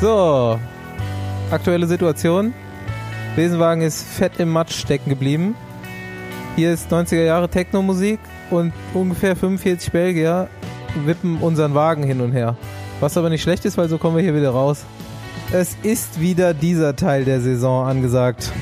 So, aktuelle Situation. Besenwagen ist fett im Matsch stecken geblieben. Hier ist 90er Jahre Techno-Musik und ungefähr 45 Belgier wippen unseren Wagen hin und her. Was aber nicht schlecht ist, weil so kommen wir hier wieder raus. Es ist wieder dieser Teil der Saison angesagt.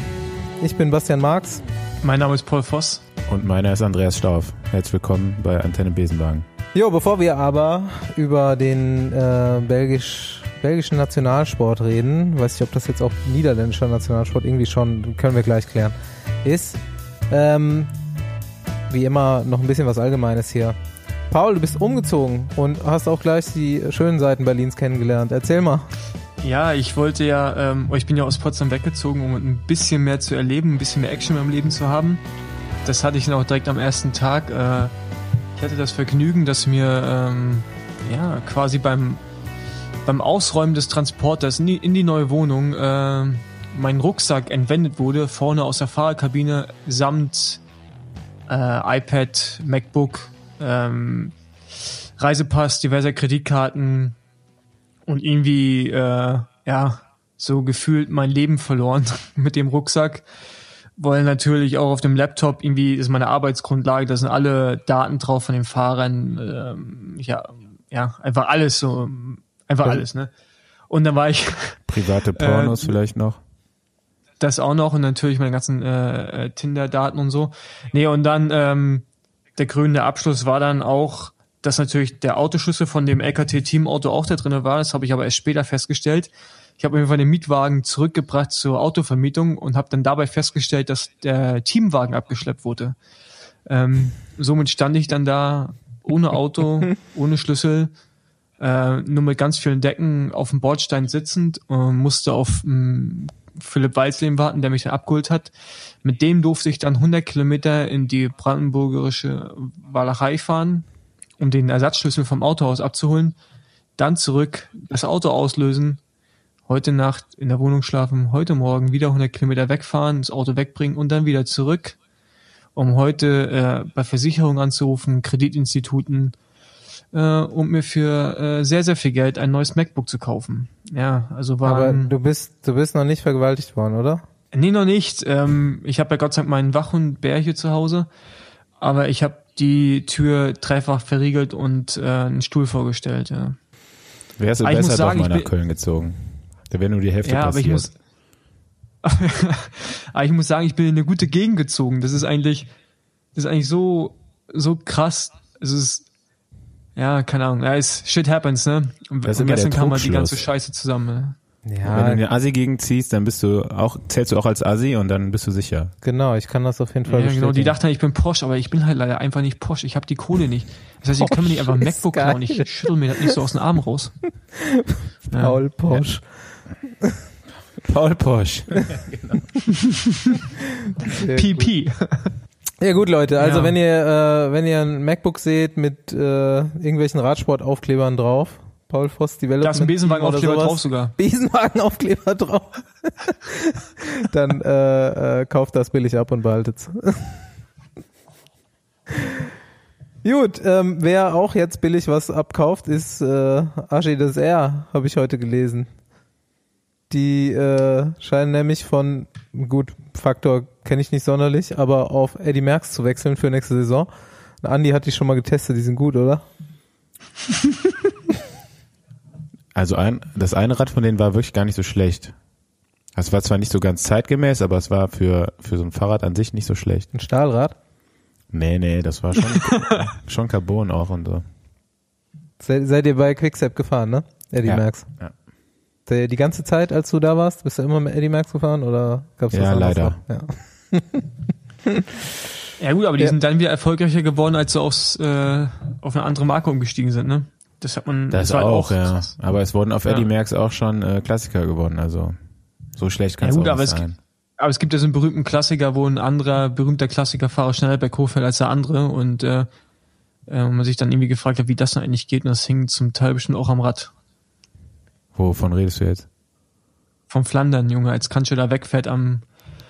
Ich bin Bastian Marx. Mein Name ist Paul Voss. Und meiner ist Andreas Stauf. Herzlich willkommen bei Antenne Besenwagen. Jo, bevor wir aber über den äh, belgisch, belgischen Nationalsport reden, weiß ich, ob das jetzt auch niederländischer Nationalsport irgendwie schon, können wir gleich klären, ist, ähm, wie immer noch ein bisschen was Allgemeines hier. Paul, du bist umgezogen und hast auch gleich die schönen Seiten Berlins kennengelernt. Erzähl mal. Ja, ich wollte ja, ähm, ich bin ja aus Potsdam weggezogen, um ein bisschen mehr zu erleben, ein bisschen mehr Action meinem Leben zu haben. Das hatte ich dann auch direkt am ersten Tag. Äh, ich hatte das Vergnügen, dass mir ähm, ja quasi beim beim Ausräumen des Transporters in die, in die neue Wohnung äh, mein Rucksack entwendet wurde, vorne aus der Fahrerkabine samt äh, iPad, MacBook, ähm, Reisepass, diverser Kreditkarten und irgendwie äh, ja so gefühlt mein Leben verloren mit dem Rucksack. Weil natürlich auch auf dem Laptop irgendwie ist meine Arbeitsgrundlage, da sind alle Daten drauf von den Fahrern, ähm, ja, ja, einfach alles so, einfach ja. alles, ne? Und dann war ich private Pornos äh, vielleicht noch. Das auch noch und natürlich meine ganzen äh, äh, Tinder-Daten und so. Nee, und dann ähm, der grüne Abschluss war dann auch, dass natürlich der Autoschlüssel von dem LKT-Teamauto auch da drinne war. Das habe ich aber erst später festgestellt. Ich habe einfach den Mietwagen zurückgebracht zur Autovermietung und habe dann dabei festgestellt, dass der Teamwagen abgeschleppt wurde. Ähm, somit stand ich dann da ohne Auto, ohne Schlüssel, äh, nur mit ganz vielen Decken auf dem Bordstein sitzend und musste auf ähm, Philipp Walzleben warten, der mich dann abgeholt hat. Mit dem durfte ich dann 100 Kilometer in die brandenburgerische Walachei fahren, um den Ersatzschlüssel vom Autohaus abzuholen. Dann zurück, das Auto auslösen, heute Nacht in der Wohnung schlafen, heute Morgen wieder 100 Kilometer wegfahren, das Auto wegbringen und dann wieder zurück, um heute äh, bei Versicherungen anzurufen, Kreditinstituten, äh, um mir für äh, sehr, sehr viel Geld ein neues MacBook zu kaufen. Ja, also war. Aber du bist, du bist noch nicht vergewaltigt worden, oder? Nee, noch nicht. Ähm, ich habe ja Gott sei Dank meinen Wachhund Bär hier zu Hause, aber ich habe die Tür dreifach verriegelt und äh, einen Stuhl vorgestellt, ja. Wärst du besser sagen, doch mal nach Köln gezogen? Da wäre nur die Hälfte ja, passiert. Aber ich muss, aber ich muss sagen, ich bin in eine gute Gegend gezogen. Das ist eigentlich, das ist eigentlich so, so krass. Es ist, ja, keine Ahnung. Ja, es, shit happens, ne? Und, und gestern kam mal die ganze Scheiße zusammen. Ne? Ja. Wenn du in eine Assi-Gegend ziehst, dann bist du auch, zählst du auch als Assi und dann bist du sicher. Genau, ich kann das auf jeden Fall Ja, genau, die dachten, ich bin Porsche, aber ich bin halt leider einfach nicht Porsche. Ich habe die Kohle nicht. Das heißt, ich kann mir nicht einfach ein MacBook klauen. Ich schüttel mir das nicht so aus dem Arm raus. Paul Porsche. Paul Posch. PP. Ja gut, Leute. Also ja. wenn ihr äh, wenn ihr ein MacBook seht mit äh, irgendwelchen Radsportaufklebern drauf, Paul Voss Development. Da ist ein Besenwagenaufkleber drauf sogar. Besenwagenaufkleber drauf. Dann äh, äh, kauft das billig ab und behaltet's. Gut, ähm, wer auch jetzt billig was abkauft, ist äh, Ashi des R, habe ich heute gelesen. Die äh, scheinen nämlich von, gut, Faktor kenne ich nicht sonderlich, aber auf Eddie Merckx zu wechseln für nächste Saison. Andi hat die schon mal getestet, die sind gut, oder? Also ein, das eine Rad von denen war wirklich gar nicht so schlecht. Es war zwar nicht so ganz zeitgemäß, aber es war für, für so ein Fahrrad an sich nicht so schlecht. Ein Stahlrad? Nee, nee, das war schon, schon Carbon auch und so. Seid, seid ihr bei Quickstep gefahren, ne? Eddie ja, Merckx. Ja. Die ganze Zeit, als du da warst, bist du immer mit Eddie Max gefahren oder gab's das Ja, leider. Ja. gut, aber die ja. sind dann wieder erfolgreicher geworden, als sie aufs, äh, auf eine andere Marke umgestiegen sind, ne? Das hat man. Das, das auch, auch, ja. Aber es wurden auf ja. Eddie Merckx auch schon äh, Klassiker geworden, also so schlecht kann ja, gut, es auch nicht sein. Es, aber es gibt ja so einen berühmten Klassiker, wo ein anderer berühmter Klassikerfahrer schneller berghoch fällt als der andere und äh, äh, man sich dann irgendwie gefragt hat, wie das dann eigentlich geht und das hing zum Teil bestimmt auch am Rad. Wovon redest du jetzt? Vom Flandern, Junge, als Kantsche da wegfährt am,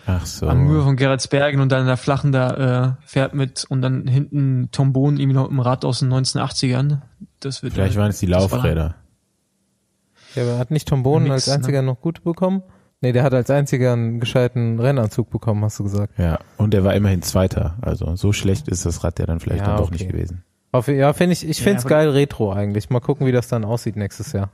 Ach so. am Mühe von Geretsbergen und dann in der Flachen da äh, fährt mit und dann hinten Tombon irgendwie noch im Rad aus den 1980ern. Das wird Vielleicht waren es die Laufräder. Ja, aber hat nicht Tom Bohnen Nix, als einziger noch gut bekommen? Nee, der hat als einziger einen gescheiten Rennanzug bekommen, hast du gesagt. Ja, und er war immerhin Zweiter. Also so schlecht ist das Rad ja dann vielleicht Ja, dann doch okay. nicht gewesen. Auf, ja, finde ich, ich Ja, finde es aber- geil retro eigentlich. Mal gucken, wie das dann aussieht nächstes Jahr.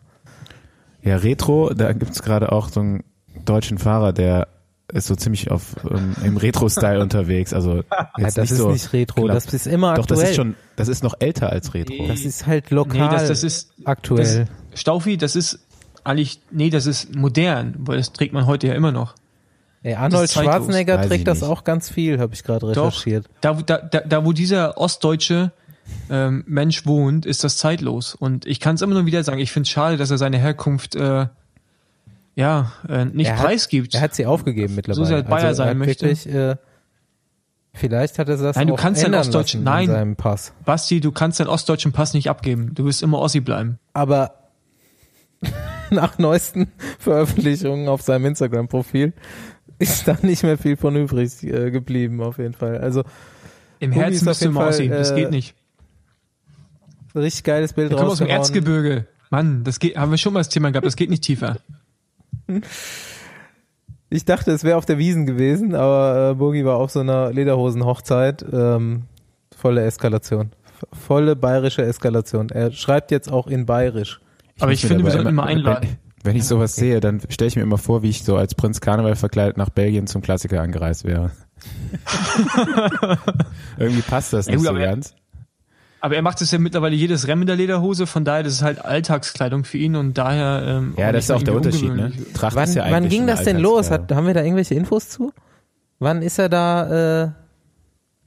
Ja, Retro, da gibt's gerade auch so einen deutschen Fahrer, der ist so ziemlich auf ähm, im Retro-Style unterwegs. Also jetzt Ja, das nicht ist so nicht retro, knapp. das ist immer Doch, aktuell. das ist schon, das ist noch älter als Retro. Das ist halt lokal Nee, das, das ist aktuell. Das, Staufi, das ist eigentlich, nee, das ist modern, weil das trägt man heute ja immer noch. Ey, Arnold. Schwarzenegger trägt das auch ganz viel, habe ich gerade Doch. recherchiert. Da, wo- da, da, da wo dieser ostdeutsche ähm, Mensch wohnt, ist das zeitlos. Und ich kann es immer nur wieder sagen, ich finde es schade, dass er seine Herkunft äh, ja äh, nicht Er hat- preisgibt. Er hat sie aufgegeben mittlerweile. sehr Bayer er sein hat möchte. Wirklich, äh, vielleicht hat er das Nein, du auch kannst ja ändern Ostdeutsch- lassen Nein. in seinem Pass. Basti, du kannst deinen ostdeutschen Pass nicht abgeben. Du wirst immer Ossi bleiben. Aber nach neuesten Veröffentlichungen auf seinem Instagram-Profil ist da nicht mehr viel von übrig äh, geblieben, auf jeden Fall. Also Im Herzen bist du immer Fall, Ossi. Das äh, geht nicht. richtig geiles Bild kommen aus dem. Erzgebirge. Mann, das geht, haben wir schon mal das Thema gehabt, das geht nicht tiefer. Ich dachte, es wäre auf der Wiesen gewesen, aber äh, Bogi war auf so einer Lederhosen-Hochzeit. Ähm, volle Eskalation. Volle bayerische Eskalation. Er schreibt jetzt auch in bayerisch. Aber ich muss mir finde, wir sollten immer einladen. Wenn, wenn ich sowas sehe, dann stelle ich mir immer vor, wie ich so als Prinz Karneval verkleidet nach Belgien zum Klassiker angereist wäre. Irgendwie passt das Ja, nicht gut, so aber ganz. Aber er macht es ja mittlerweile jedes Rennen mit der Lederhose, von daher das ist halt Alltagskleidung für ihn und daher ähm, Ja, das ist auch der Unterschied, ne? Tracht Wann, ist ja wann eigentlich ging eine das denn los? Hat, haben wir da irgendwelche Infos zu? Wann ist er da, äh,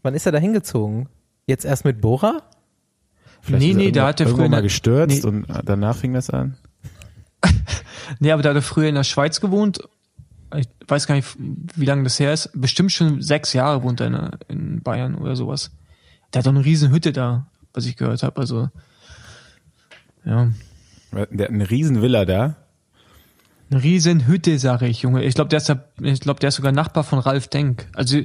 wann ist er da hingezogen? Jetzt erst mit Bora? Vielleicht Nee, er nee, da hat er früher mal gestürzt nee. und danach fing das an. Nee, aber da hat er früher in der Schweiz gewohnt. Ich weiß gar nicht, wie lange das her ist. Bestimmt schon sechs Jahre wohnt er in, in Bayern oder sowas. Der hat doch eine riesen Hütte da, was ich gehört habe. Also, ja. Der hat eine riesen Villa da. Eine riesen Hütte, sage ich, Junge. Ich glaube, der ist da, ich glaube, der ist sogar Nachbar von Ralf Denk. Also,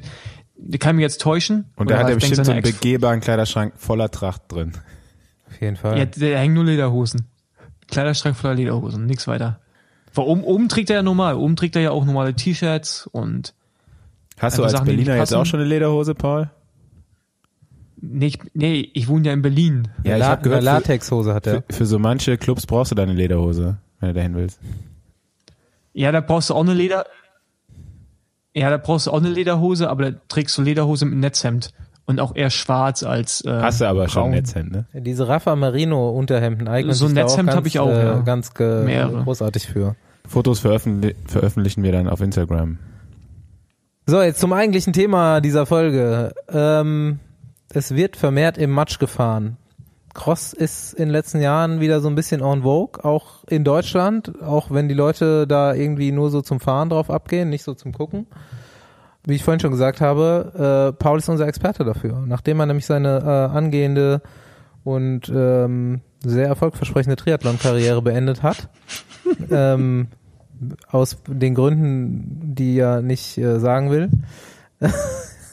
der kann mich jetzt täuschen. Und da hat er bestimmt so einen begehbaren Kleiderschrank voller Tracht drin. Auf jeden Fall. Ja, der hängt nur Lederhosen. Kleiderschrank voller Lederhosen, nix weiter. Weil oben, oben trägt er ja normal. Oben trägt er ja auch normale T-Shirts und Hast du als Sachen, Berliner jetzt auch schon eine Lederhose, Paul? Nee, ich, nee, ich wohne ja in Berlin. Ja, ich La habe gehört, eine für, Latexhose hat er. für, für so manche Clubs brauchst du deine Lederhose, wenn du dahin willst. Ja, da brauchst du auch eine Leder. Ja, da brauchst du auch eine Lederhose, aber da trägst du Lederhose mit Netzhemd. Und auch eher schwarz als äh, Hast du aber schon braun. ein Netzhemd, ne? Diese Rafa Merino Unterhemden eignen So ein Netzhemd ganz, hab ich auch, äh, ja. ganz Mehrere. großartig für. Fotos veröffentlich veröffentlichen wir dann auf Instagram. So, jetzt zum eigentlichen Thema dieser Folge. Ähm, es wird vermehrt im Matsch gefahren. Cross ist in den letzten Jahren wieder so ein bisschen en vogue, auch in Deutschland, auch wenn die Leute da irgendwie nur so zum Fahren drauf abgehen, nicht so zum Gucken. Wie ich vorhin schon gesagt habe, äh, Paul ist unser Experte dafür. Nachdem er nämlich seine äh, angehende und ähm, sehr erfolgversprechende Triathlon-Karriere beendet hat, ähm, aus den Gründen, die er nicht äh, sagen will,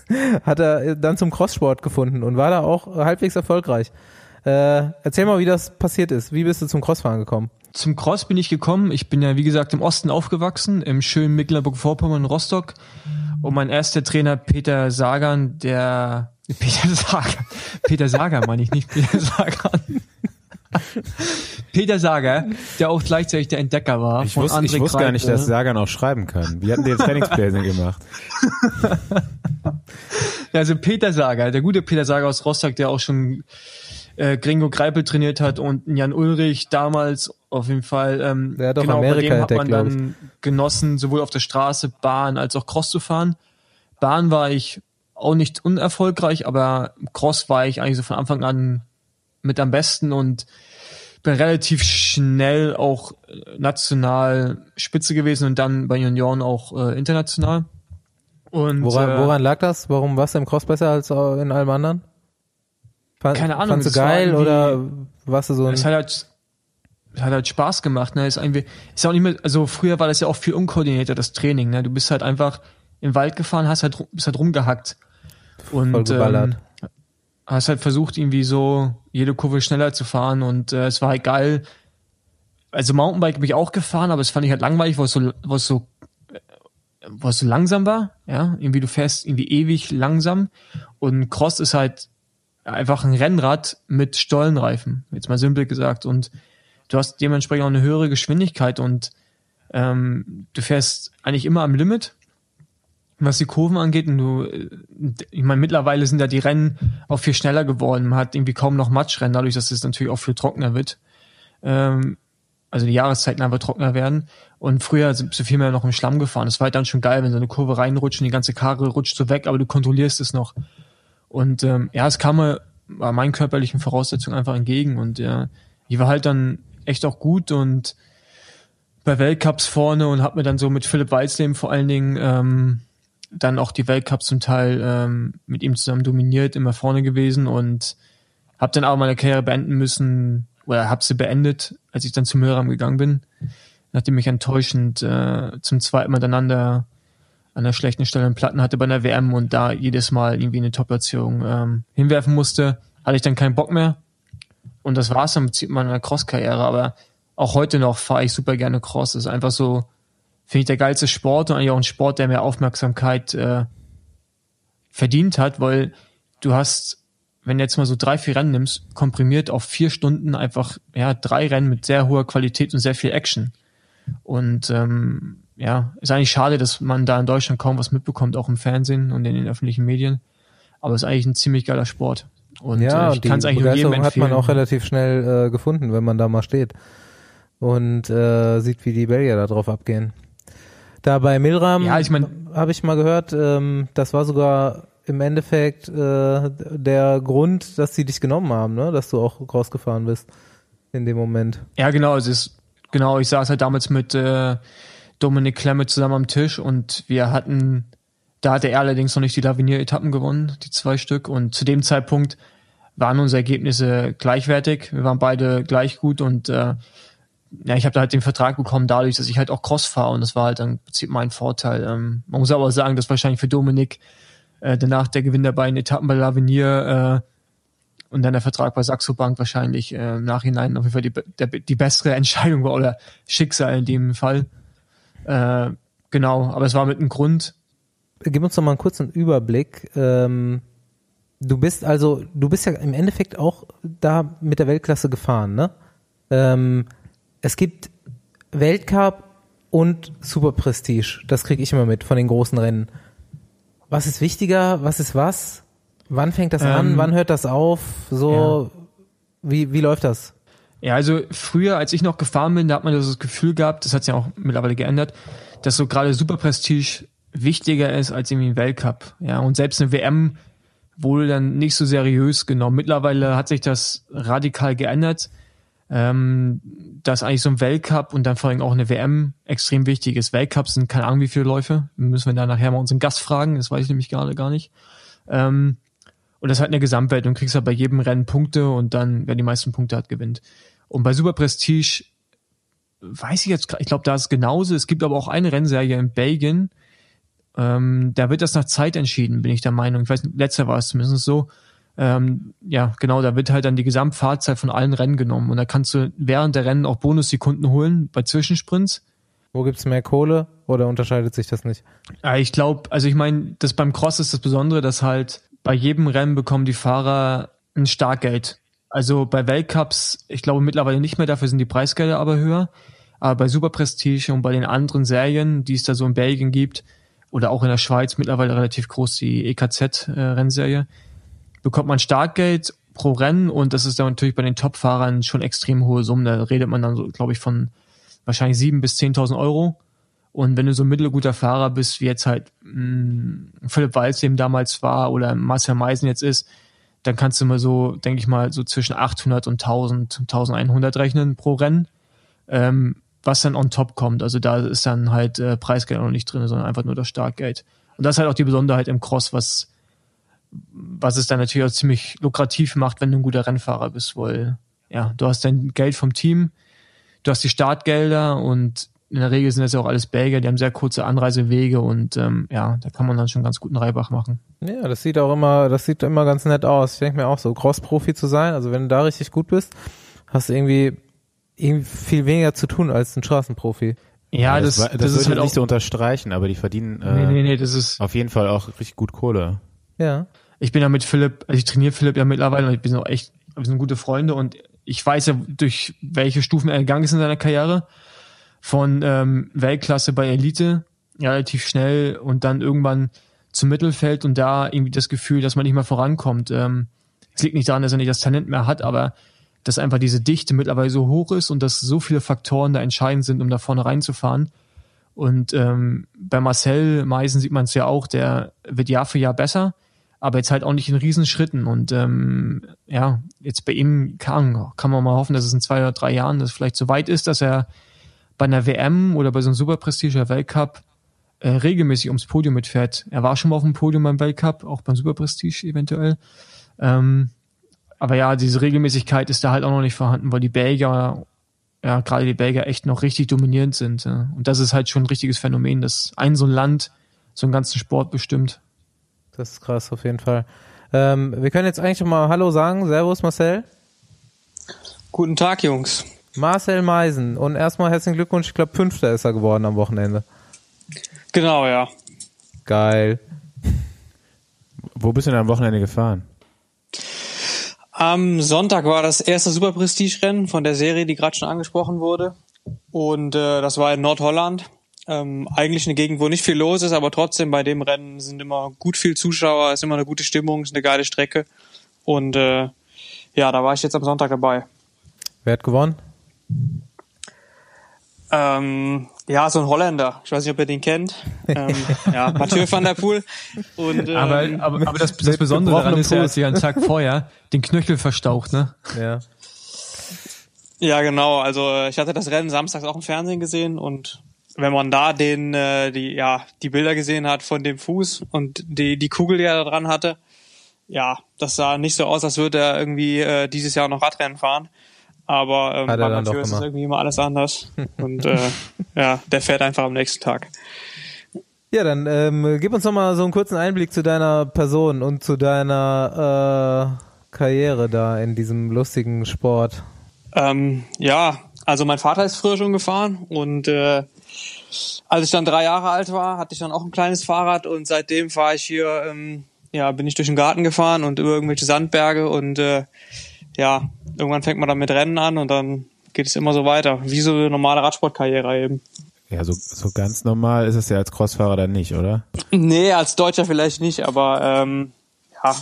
hat er dann zum Crosssport gefunden und war da auch halbwegs erfolgreich. Äh, erzähl mal, wie das passiert ist. Wie bist du zum Crossfahren gekommen? Zum Cross bin ich gekommen. Ich bin ja, wie gesagt, im Osten aufgewachsen, im schönen Mecklenburg-Vorpommern, Rostock. Und mein erster Trainer, Peter Sagan, der, Peter Sagan, Peter Sagan meine ich nicht, Peter Sagan. Peter Sager, der auch gleichzeitig der Entdecker war. Ich von wusste, ich wusste gar nicht, dass Sagan auch schreiben kann. Wie hatten die Trainingspläne gemacht? Also Peter Sager, der gute Peter Sager aus Rostock, der auch schon äh, Gringo Greipel trainiert hat und Jan Ulrich damals auf jeden Fall. Ähm, Der hat genau, bei Amerika dem hat man dann genossen, sowohl auf der Straße, Bahn als auch Cross zu fahren. Bahn war ich auch nicht unerfolgreich, aber Cross war ich eigentlich so von Anfang an mit am besten und bin relativ schnell auch äh, national Spitze gewesen und dann bei Junioren auch äh, international. Und, Woran, äh, woran lag das? Warum warst du im Cross besser als in allem anderen? Fand, Keine Ahnung, Fandst du geil oder warst du so ein... Es hat halt, es hat halt Spaß gemacht, ne? Ist irgendwie, ist auch nicht mehr, also früher war das ja auch viel unkoordinierter, das Training, ne? Du bist halt einfach im Wald gefahren, hast halt, bist halt rumgehackt. Und. Ähm, hast halt versucht, irgendwie so jede Kurve schneller zu fahren und äh, es war halt geil, also Mountainbike bin ich auch gefahren, aber es fand ich halt langweilig, weil es so, weil es so, weil es so langsam war, ja, irgendwie du fährst irgendwie ewig langsam und Cross ist halt einfach ein Rennrad mit Stollenreifen, jetzt mal simpel gesagt und du hast dementsprechend auch eine höhere Geschwindigkeit und ähm, du fährst eigentlich immer am Limit, was die Kurven angeht. Und du, äh, ich meine, mittlerweile sind ja die Rennen auch viel schneller geworden. Man hat irgendwie kaum noch Matschrennen, dadurch, dass es natürlich auch viel trockener wird. Ähm, also die Jahreszeiten einfach trockener werden. Und früher sind sie viel mehr noch im Schlamm gefahren. Das war halt dann schon geil, wenn so eine Kurve reinrutscht und die ganze Karre rutscht so weg, aber du kontrollierst es noch. Und ähm, ja, es kam mir bei meinen körperlichen Voraussetzungen einfach entgegen. Und ja, ich war halt dann echt auch gut und bei Weltcups vorne und habe mir dann so mit Philipp Weizleben vor allen Dingen ähm, dann auch die Weltcups zum Teil ähm, mit ihm zusammen dominiert, immer vorne gewesen und habe dann auch meine Karriere beenden müssen oder habe sie beendet, als ich dann zum Müllraum gegangen bin, nachdem ich enttäuschend äh, zum zweiten Mal miteinander an der schlechten Stelle einen Platten hatte bei einer WM und da jedes Mal irgendwie eine Top-Platzierung ähm, hinwerfen musste, hatte ich dann keinen Bock mehr. Und das war es im Prinzip meiner Cross-Karriere, aber auch heute noch fahre ich super gerne Cross. Das ist einfach so, finde ich, der geilste Sport und eigentlich auch ein Sport, der mehr Aufmerksamkeit äh, verdient hat, weil du hast, wenn du jetzt mal so drei, vier Rennen nimmst, komprimiert auf vier Stunden einfach, ja, drei Rennen mit sehr hoher Qualität und sehr viel Action. Und ähm, ja, ist eigentlich schade, dass man da in Deutschland kaum was mitbekommt, auch im Fernsehen und in den öffentlichen Medien. Aber es ist eigentlich ein ziemlich geiler Sport. Und ja, äh, ich kann es eigentlich nur jedem empfehlen. hat man auch relativ schnell äh, gefunden, wenn man da mal steht und äh, sieht, wie die Belgier da drauf abgehen. Da bei Milram ja, ich mein, habe ich mal gehört, ähm, das war sogar im Endeffekt äh, der Grund, dass sie dich genommen haben, ne? dass du auch rausgefahren bist in dem Moment. Ja, genau, es ist genau, ich saß halt damals mit äh, Dominik Klemme zusammen am Tisch und wir hatten, da hatte er allerdings noch nicht die Lavinier-Etappen gewonnen, die zwei Stück und zu dem Zeitpunkt waren unsere Ergebnisse gleichwertig. Wir waren beide gleich gut und äh, ja, ich habe da halt den Vertrag bekommen dadurch, dass ich halt auch Cross fahre und das war halt dann mein Vorteil. Ähm, man muss aber sagen, dass wahrscheinlich für Dominik äh, danach der Gewinn der beiden Etappen bei Lavinier äh, und dann der Vertrag bei Saxo Bank wahrscheinlich äh, im Nachhinein auf jeden Fall die, der, die bessere Entscheidung war oder Schicksal in dem Fall. Äh, genau, aber es war mit einem Grund. Gib uns noch mal einen kurzen Überblick. Ähm, du bist also, du bist ja im Endeffekt auch da mit der Weltklasse gefahren, ne? Ähm, es gibt Weltcup und Super Prestige. Das kriege ich immer mit von den großen Rennen. Was ist wichtiger? Was ist was? Wann fängt das ähm, an? Wann hört das auf? So, ja. wie, wie läuft das? Ja, also früher, als ich noch gefahren bin, da hat man das Gefühl gehabt, das hat sich ja auch mittlerweile geändert, dass so gerade Super Prestige wichtiger ist als irgendwie ein Weltcup. Ja, und selbst eine WM wurde dann nicht so seriös genommen. Mittlerweile hat sich das radikal geändert ähm, dass eigentlich so ein Weltcup und dann vor allem auch eine WM extrem wichtig ist. Weltcups sind keine Ahnung wie viele Läufe. Müssen wir da nachher mal unseren Gast fragen, das weiß ich nämlich gerade gar nicht. Ähm, und das ist halt eine Gesamtwelt und kriegst halt bei jedem Rennen Punkte und dann, wer die meisten Punkte hat, gewinnt. Und bei Super Prestige weiß ich jetzt, ich glaube, da ist genauso. Es gibt aber auch eine Rennserie in Belgien, ähm, da wird das nach Zeit entschieden, bin ich der Meinung. Ich weiß, letzter war es zumindest so ähm, ja, genau, da wird halt dann die Gesamtfahrzeit von allen Rennen genommen und da kannst du während der Rennen auch Bonussekunden holen bei Zwischensprints. Wo gibt's mehr Kohle oder unterscheidet sich das nicht? Ja, ich glaube, also ich meine, das beim Cross ist das Besondere, dass halt bei jedem Rennen bekommen die Fahrer ein Starkgeld. Also bei Weltcups, ich glaube mittlerweile nicht mehr, dafür sind die Preisgelder aber höher. Aber bei Super Prestige und bei den anderen Serien, die es da so in Belgien gibt, oder auch in der Schweiz mittlerweile relativ groß, die EKZ-Rennserie, äh, bekommt man Startgeld pro Rennen und das ist dann natürlich bei den Top-Fahrern schon extrem hohe Summen. Da redet man dann so, glaube ich, von wahrscheinlich sieben bis zehntausend Euro. Und wenn du so ein mittelguter Fahrer bist, wie jetzt halt mh, hm, Philipp Walz eben damals war oder Marcel Meisen jetzt ist, dann kannst du mal so, denke ich mal, so zwischen 800 und 1000, 1100 rechnen pro Rennen, ähm, was dann on top kommt. Also da ist dann halt äh, Preisgeld noch nicht drin, sondern einfach nur das Startgeld. Und das ist halt auch die Besonderheit im Cross, was was es dann natürlich auch ziemlich lukrativ macht, wenn du ein guter Rennfahrer bist, weil ja, du hast dein Geld vom Team, du hast die Startgelder und in der Regel sind das ja auch alles Belgier, die haben sehr kurze Anreisewege und ähm, ja, da kann man dann schon ganz guten Reibach machen. Ja, das sieht auch immer, das sieht immer ganz nett aus. Ich denke mir auch so, Cross-Profi zu sein, also wenn du da richtig gut bist, hast du irgendwie irgendwie viel weniger zu tun als ein Straßenprofi. Ja, das, das, das, das, ist würde halt ich auch. nicht so unterstreichen, aber die verdienen äh, nee, nee, nee, das ist. auf jeden Fall auch richtig gut Kohle. Ja. Ich bin ja mit Philipp, also ich trainiere Philipp ja mittlerweile und ich bin auch echt, wir sind gute Freunde und ich weiß ja, durch welche Stufen er gegangen ist in seiner Karriere. Von ähm, Weltklasse bei Elite, relativ schnell und dann irgendwann zum Mittelfeld und da irgendwie das Gefühl, dass man nicht mehr vorankommt. Ähm, es liegt nicht daran, dass er nicht das Talent mehr hat, aber dass einfach diese Dichte mittlerweile so hoch ist und dass so viele Faktoren da entscheidend sind, um da vorne reinzufahren. Und ähm, bei Marcel Meisen sieht man es ja auch, der wird Jahr für Jahr besser, aber jetzt halt auch nicht in Riesenschritten. Und ähm, ja, jetzt bei ihm kann, kann man mal hoffen, dass es in zwei oder drei Jahren das vielleicht so weit ist, dass er bei einer WM oder bei so einem Superprestige Weltcup äh, regelmäßig ums Podium mitfährt. Er war schon mal auf dem Podium beim Weltcup, auch beim Superprestige eventuell. Ähm, aber ja, diese Regelmäßigkeit ist da halt auch noch nicht vorhanden, weil die Belgier, ja, gerade die Belgier echt noch richtig dominierend sind. Ja. Und das ist halt schon ein richtiges Phänomen, dass ein so ein Land so einen ganzen Sport bestimmt. Das ist krass, auf jeden Fall. Ähm, wir können jetzt eigentlich schon mal Hallo sagen. Servus, Marcel. Guten Tag, Jungs. Marcel Meisen. Und erstmal herzlichen Glückwunsch. Ich glaube, Fünfter ist er geworden am Wochenende. Genau, ja. Geil. Wo bist du denn am Wochenende gefahren? Am Sonntag war das erste Super Prestige-Rennen von der Serie, die gerade schon angesprochen wurde. Und äh, das war in Nordholland. Ähm, eigentlich eine Gegend, wo nicht viel los ist, aber trotzdem bei dem Rennen sind immer gut viel Zuschauer, ist immer eine gute Stimmung, ist eine geile Strecke. Und äh, ja, da war ich jetzt am Sonntag dabei. Wer hat gewonnen? Ähm, ja, so ein Holländer. Ich weiß nicht, ob ihr den kennt. Ähm, ja, Mathieu van der Poel. Und, ähm, Aber, aber, aber das, das Besondere daran ist ja, dass sie einen Tag vorher den Knöchel verstaucht, ne? Ja. Ja, genau. Also äh, ich hatte das Rennen samstags auch im Fernsehen gesehen und wenn man da den äh, die ja die Bilder gesehen hat von dem Fuß und die die Kugel, die er da dran hatte, ja, das sah nicht so aus, als würde er irgendwie äh, dieses Jahr noch Radrennen fahren. Aber ähm, bei Mathieu ist es irgendwie immer alles anders und äh, ja, der fährt einfach am nächsten Tag. Ja, dann ähm, gib uns noch mal so einen kurzen Einblick zu deiner Person und zu deiner äh, Karriere da in diesem lustigen Sport. Ähm, ja, also mein Vater ist früher schon gefahren und äh, als ich dann drei Jahre alt war, hatte ich dann auch ein kleines Fahrrad und seitdem fahre ich hier, ähm, ja, bin ich durch den Garten gefahren und über irgendwelche Sandberge und äh, ja, irgendwann fängt man dann mit Rennen an und dann geht es immer so weiter, wie so eine normale Radsportkarriere eben. Ja, so, so ganz normal ist es ja als Crossfahrer dann nicht, oder? Nee, als Deutscher vielleicht nicht, aber ähm, ja,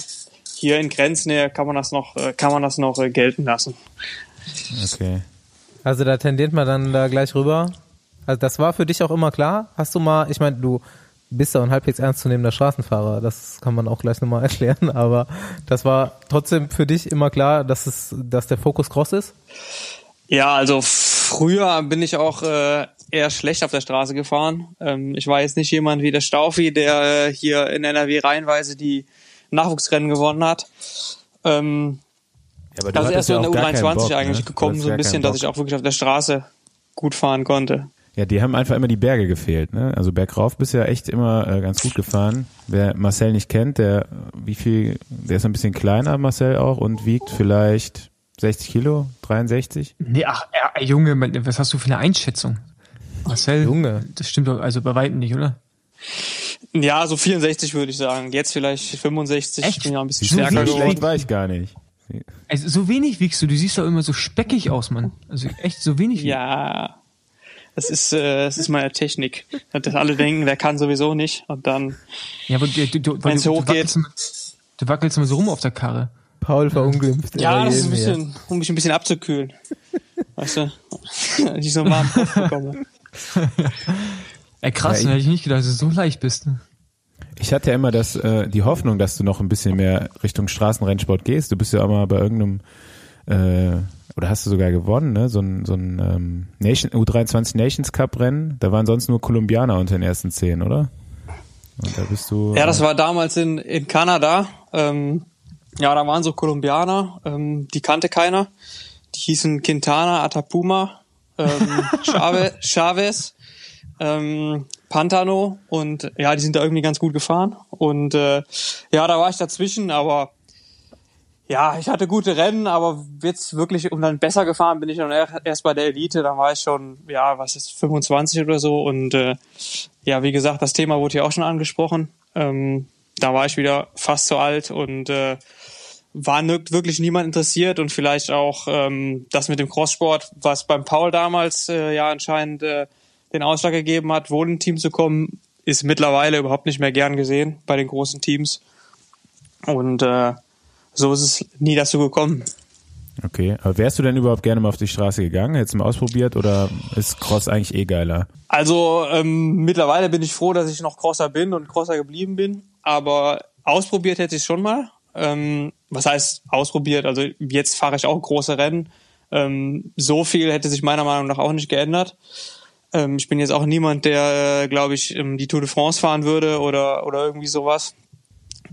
hier in Grenznähe kann man das noch, äh, kann man das noch äh, gelten lassen. Okay. Also da tendiert man dann da gleich rüber. Also das war für dich auch immer klar. Hast du mal, ich meine, du bist ja ein halbwegs ernstzunehmender Straßenfahrer, das kann man auch gleich nochmal erklären, aber das war trotzdem für dich immer klar, dass es, dass der Fokus Cross ist? Ja, also früher bin ich auch äh, eher schlecht auf der Straße gefahren. Ähm, ich war jetzt nicht jemand wie der Staufi, der äh, hier in NRW reihenweise die Nachwuchsrennen gewonnen hat. Ähm, aber das ist erst so in der auch gar keinen U23 Bock, eigentlich ne? Gekommen, so ein bisschen, dass ich auch wirklich auf der Straße gut fahren konnte. Ja, die haben einfach immer die Berge gefehlt, ne? Also bergauf bist du ja echt immer äh, ganz gut gefahren. Wer Marcel nicht kennt, der wie viel, der ist ein bisschen kleiner, Marcel auch, und wiegt vielleicht 60 Kilo, 63. Nee, ach, ja, Junge, was hast du für eine Einschätzung? Marcel, Junge. das stimmt doch also bei weitem nicht, oder? Ja, so 64 würde ich sagen. Jetzt vielleicht 65. Echt? Bin ja ein bisschen stärker wenig? So geworden. schlecht war ich gar nicht. Also so wenig wiegst du, du siehst doch immer so speckig aus, Mann. Also echt so wenig. Ja, das ist, äh, das ist meine Technik. Dass alle denken, wer kann sowieso nicht. Und dann, Ja, aber du, du, du, weil Wenn's du, du, hochgeht. wackelst immer, du wackelst immer so rum auf der Karre. Paul verunglimpft. ja, das ist ein bisschen, um mich ein bisschen abzukühlen. Weißt du? Ich so Kopf bekomme. Ey, krass, Ja, ja, hätte ich nicht gedacht, dass du so leicht bist. Ne? Ich hatte ja immer das, äh, die Hoffnung, dass du noch ein bisschen mehr Richtung Straßenrennsport gehst. Du bist ja auch mal bei irgendeinem, äh, oder hast du sogar gewonnen, ne? So ein, so ein ähm, Nation, U23 Nations Cup Rennen. Da waren sonst nur Kolumbianer unter den ersten zehn, oder? Und da bist du. Ja, das war damals in, in Kanada. Ähm, ja, da waren so Kolumbianer, ähm, die kannte keiner. Die hießen Quintana, Atapuma, ähm, Chave, Chavez, ähm, Pantano und ja, die sind da irgendwie ganz gut gefahren. Und äh, ja, da war ich dazwischen, aber ja, ich hatte gute Rennen, aber jetzt wirklich, um dann besser gefahren bin ich dann erst bei der Elite, dann war ich schon, ja, was ist, 25 oder so und äh, ja, wie gesagt, das Thema wurde ja auch schon angesprochen. Ähm, da war ich wieder fast zu alt und äh, war wirklich niemand interessiert und vielleicht auch ähm, das mit dem Crosssport, was beim Paul damals äh, ja anscheinend äh, den Ausschlag gegeben hat, wohl in ein Team zu kommen, ist mittlerweile überhaupt nicht mehr gern gesehen bei den großen Teams. Und äh, so ist es nie dazu gekommen. Okay, aber wärst du denn überhaupt gerne mal auf die Straße gegangen, hättest du mal ausprobiert oder ist Cross eigentlich eh geiler? Also ähm, mittlerweile bin ich froh, dass ich noch Crosser bin und Crosser geblieben bin, aber ausprobiert hätte ich schon mal. Ähm, was heißt ausprobiert? Also jetzt fahre ich auch große Rennen. Ähm, so viel hätte sich meiner Meinung nach auch nicht geändert. Ähm, ich bin jetzt auch niemand, der, äh, glaube ich, ähm, die Tour de France fahren würde oder, oder irgendwie sowas.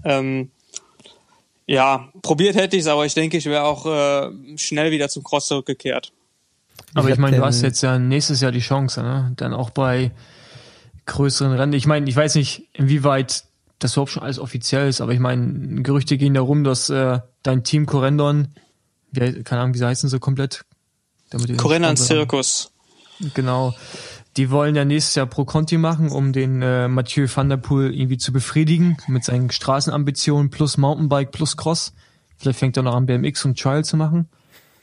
Ähm, ja, probiert hätte ich es, aber ich denke, ich wäre auch äh, schnell wieder zum Cross zurückgekehrt. Aber ich, ich meine, du hast jetzt ja nächstes Jahr die Chance, ne? Dann auch bei größeren Rennen. Ich meine, ich weiß nicht, inwieweit das überhaupt schon alles offiziell ist, aber ich meine, Gerüchte gehen darum, dass äh, dein Team Corendon, wie, keine Ahnung, wie sie heißen so komplett? Corendon Circus. Genau. Die wollen ja nächstes Jahr Pro Conti machen, um den äh, Mathieu van der Poel irgendwie zu befriedigen mit seinen Straßenambitionen plus Mountainbike plus Cross. Vielleicht fängt er noch an BMX und Trial zu machen.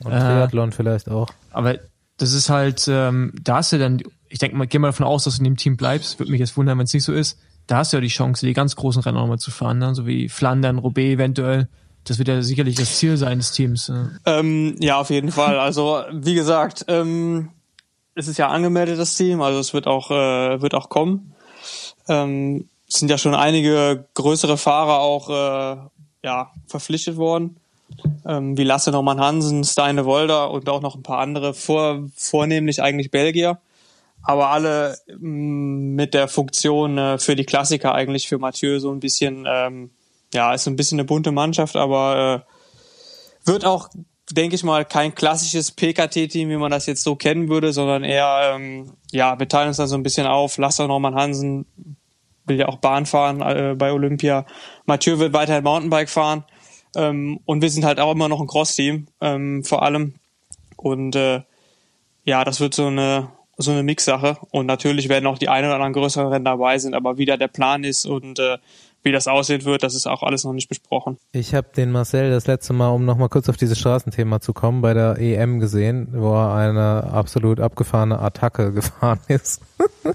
Und Triathlon äh, vielleicht auch. Aber das ist halt, ähm, da hast du dann, ich denke mal, geh mal davon aus, dass du in dem Team bleibst. Würde mich jetzt wundern, wenn es nicht so ist. Da hast du ja die Chance, die ganz großen Rennen auch mal zu fahren, ne? so wie Flandern, Roubaix eventuell. Das wird ja sicherlich das Ziel sein des Teams. Ne? Ähm, ja, auf jeden Fall. Also wie gesagt, ähm, es ist ja angemeldet das Team, also es wird auch äh, wird auch kommen. Ähm, es sind ja schon einige größere Fahrer auch äh, ja verpflichtet worden, ähm, wie Lasse Norman Hansen, Steine Wolder und auch noch ein paar andere, vor, vornehmlich eigentlich Belgier, aber alle mh, mm, mit der Funktion äh, für die Klassiker eigentlich für Mathieu so ein bisschen ähm, ja ist so ein bisschen eine bunte Mannschaft, aber äh, wird auch denke ich mal, kein klassisches PKT-Team, wie man das jetzt so kennen würde, sondern eher, ähm, ja, wir teilen uns da so ein bisschen auf. Lasse Norman Hansen will ja auch Bahn fahren äh, bei Olympia. Mathieu wird weiterhin Mountainbike fahren. Ähm, und wir sind halt auch immer noch ein Cross-Team, ähm, vor allem. Und äh, ja, das wird so eine so eine Mix-Sache. Und natürlich werden auch die ein oder anderen größeren Rennen dabei sind, aber wie da der Plan ist und äh, wie das aussehen wird, das ist auch alles noch nicht besprochen. Ich habe den Marcel das letzte Mal, um nochmal kurz auf dieses Straßenthema zu kommen, bei der EM gesehen, wo er eine absolut abgefahrene Attacke gefahren ist.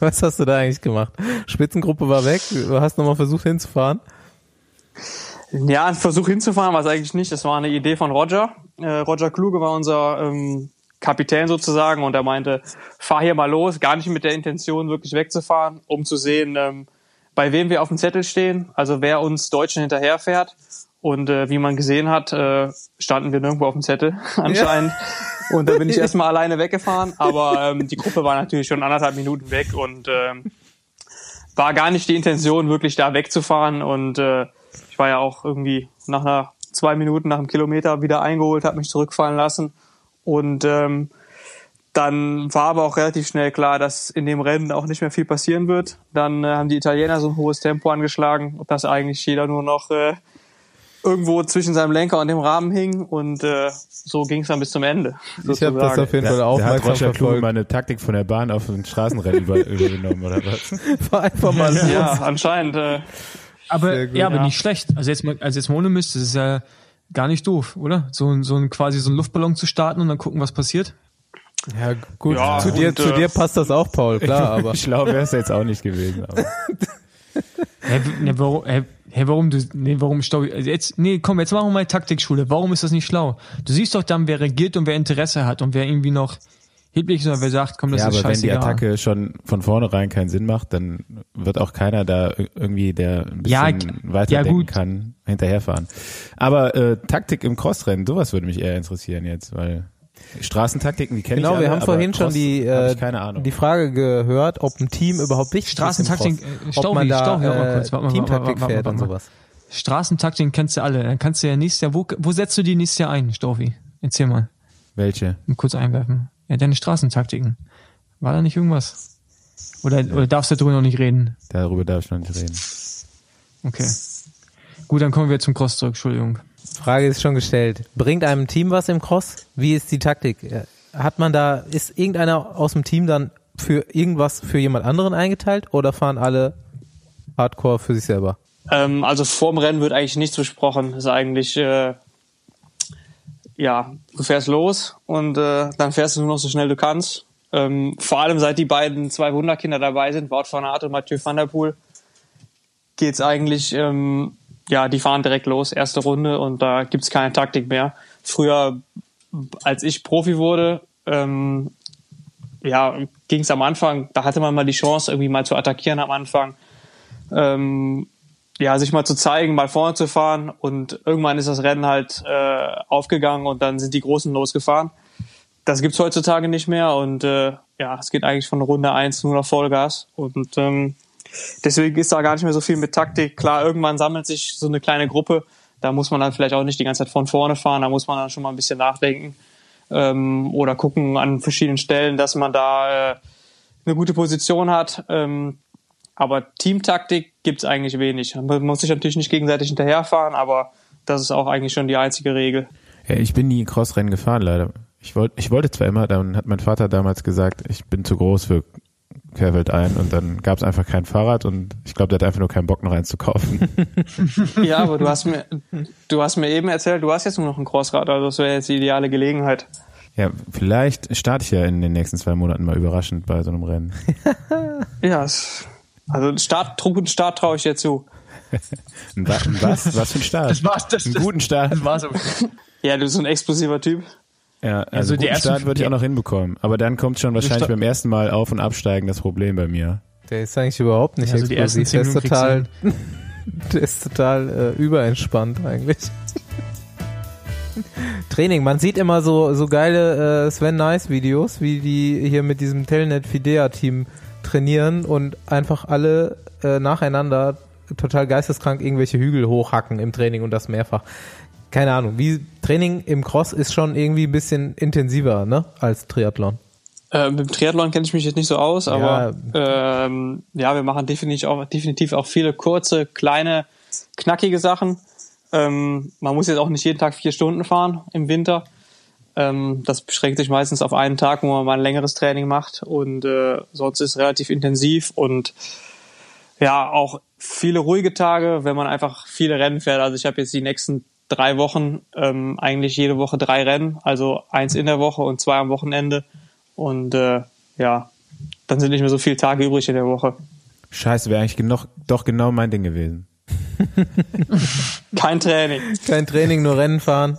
Was hast du da eigentlich gemacht? Spitzengruppe war weg, du hast nochmal versucht hinzufahren? Ja, ein Versuch hinzufahren war es eigentlich nicht. Das war eine Idee von Roger. Äh, Roger Kluge war unser ähm, Kapitän sozusagen und er meinte, fahr hier mal los, gar nicht mit der Intention wirklich wegzufahren, um zu sehen, ähm, bei wem wir auf dem Zettel stehen, also wer uns Deutschen hinterherfährt. Und äh, wie man gesehen hat, äh, standen wir nirgendwo auf dem Zettel anscheinend. Ja. Und da bin ich erstmal alleine weggefahren, aber ähm, die Gruppe war natürlich schon anderthalb Minuten weg und ähm, war gar nicht die Intention, wirklich da wegzufahren. Und äh, ich war ja auch irgendwie nach einer zwei Minuten nach einem Kilometer wieder eingeholt, habe mich zurückfallen lassen und ähm, dann war aber auch relativ schnell klar, dass in dem Rennen auch nicht mehr viel passieren wird. Dann äh, haben die Italiener so ein hohes Tempo angeschlagen, dass eigentlich jeder nur noch äh, irgendwo zwischen seinem Lenker und dem Rahmen hing und äh, so ging es dann bis zum Ende. Ich habe das auf jeden Fall auch da hat Roger Klug meine Taktik von der Bahn auf ein Straßenrennen über, übergenommen oder was? War einfach mal ja, anscheinend. Äh, aber ja, aber nicht schlecht. Also jetzt mal, also jetzt mal ohne Mist, das ist ja gar nicht doof, oder? So, so ein quasi so ein Luftballon zu starten und dann gucken, was passiert. Ja, gut, ja, zu, dir, zu dir passt das auch, Paul, klar, aber. Schlau wäre es jetzt auch nicht gewesen. Aber. hä, ne, warum, hä, hä, warum du, nee, warum stau, also jetzt, nee, komm, jetzt machen wir mal Taktikschule. Warum ist das nicht schlau? Du siehst doch dann, wer regiert und wer Interesse hat und wer irgendwie noch heblich ist oder wer sagt, komm, das ja, ist aber wenn die Attacke schon von vornherein keinen Sinn macht, dann wird auch keiner da irgendwie, der ein bisschen ja, weiterdenken ja, kann, hinterherfahren. Aber äh, Taktik im Crossrennen, sowas würde mich eher interessieren jetzt, weil Straßentaktiken, die kenne genau, ich Genau, wir haben vorhin Cross schon die, äh, die Frage gehört, ob ein Team überhaupt wichtig Straßentaktik, ist. Straßentaktik, ob man da Staufi, äh, kurz, warte, Teamtaktik warte, fährt und sowas. Straßentaktik kennst du alle. Dann kannst du ja nächstes Jahr, wo, wo setzt du die nächstes Jahr ein, Staufi? Erzähl mal. Welche? Mal kurz einwerfen. Ja, deine Straßentaktiken. War da nicht irgendwas? Oder, oder darfst du darüber noch nicht reden? Darüber darf ich noch nicht reden. Okay. Gut, dann kommen wir zum Cross zurück, Entschuldigung. Frage ist schon gestellt. Bringt einem Team was im Cross? Wie ist die Taktik? Äh, Hat man da, ist irgendeiner aus dem Team dann für irgendwas für jemand anderen eingeteilt oder fahren alle hardcore für sich selber? Ähm, also vorm Rennen wird eigentlich nichts besprochen. Das ist eigentlich, äh, ja, du fährst los und äh, dann fährst du nur noch so schnell du kannst. Ähm, vor allem seit die beiden zwei Wunderkinder dabei sind, Wout van Aert und Mathieu van der Poel, geht's eigentlich, ähm, ja, die fahren direkt los, erste Runde und da gibt's keine Taktik mehr. Früher, als ich Profi wurde, ähm, ja, ging's am Anfang, da hatte man mal die Chance, irgendwie mal zu attackieren am Anfang. Ähm, ja, sich mal zu zeigen, mal vorne zu fahren und irgendwann ist das Rennen halt äh, aufgegangen und dann sind die Großen losgefahren. Das gibt's heutzutage nicht mehr und äh, ja, es geht eigentlich von Runde eins nur noch Vollgas und ähm, deswegen ist da gar nicht mehr so viel mit Taktik. Klar, irgendwann sammelt sich so eine kleine Gruppe, da muss man dann vielleicht auch nicht die ganze Zeit von vorne fahren, da muss man dann schon mal ein bisschen nachdenken ähm, oder gucken an verschiedenen Stellen, dass man da äh, eine gute Position hat. Ähm, aber Teamtaktik gibt's eigentlich wenig. Man muss sich natürlich nicht gegenseitig hinterherfahren, aber das ist auch eigentlich schon die einzige Regel. Ja, ich bin nie Crossrennen gefahren, leider. Ich wollte, ich wollte zwar immer, dann hat mein Vater damals gesagt, ich bin zu groß für Querfeld ein und dann gab es einfach kein Fahrrad und ich glaube, der hat einfach nur keinen Bock, noch eins zu kaufen. Ja, aber du hast mir, du hast mir eben erzählt, du hast jetzt nur noch ein Crossrad, also das wäre jetzt die ideale Gelegenheit. ja, vielleicht starte ich ja in den nächsten zwei Monaten mal überraschend bei so einem Rennen. Ja, es, also Start, guten Start traue ich dir zu. Ein Wa- ein Was? Was für ein Start? Das war's, das- Einen guten Start. Das war's aber. Ja, du bist so ein explosiver Typ. Ja, also, Also ersten- Start würde ich auch noch hinbekommen. Aber dann kommt schon wahrscheinlich beim ersten Mal auf- und absteigen das Problem bei mir. Der ist eigentlich überhaupt nicht Also die ersten explosiv. Der ist total, der ist total äh, überentspannt eigentlich. Training, man sieht immer so, so geile äh, Sven Nice Videos, wie die hier mit diesem Telnet Fidea Team trainieren und einfach alle äh, nacheinander total geisteskrank irgendwelche Hügel hochhacken im Training und das mehrfach. Keine Ahnung, wie Training im Cross ist schon irgendwie ein bisschen intensiver, ne, als Triathlon. Äh, mit dem Triathlon kenne ich mich jetzt nicht so aus, aber ja, ähm, ja wir machen definitiv auch, definitiv auch viele kurze, kleine, knackige Sachen. Ähm, man muss jetzt auch nicht jeden Tag vier Stunden fahren im Winter. Ähm, das beschränkt sich meistens auf einen Tag, wo man mal ein längeres Training macht und äh, sonst ist es relativ intensiv und ja, auch viele ruhige Tage, wenn man einfach viele Rennen fährt. Also ich habe jetzt die nächsten drei Wochen ähm, eigentlich jede Woche drei Rennen, also eins in der Woche und zwei am Wochenende. Und äh, ja, dann sind nicht mehr so viele Tage übrig in der Woche. Scheiße, wäre eigentlich genug, doch genau mein Ding gewesen. Kein Training. Kein Training, nur Rennen fahren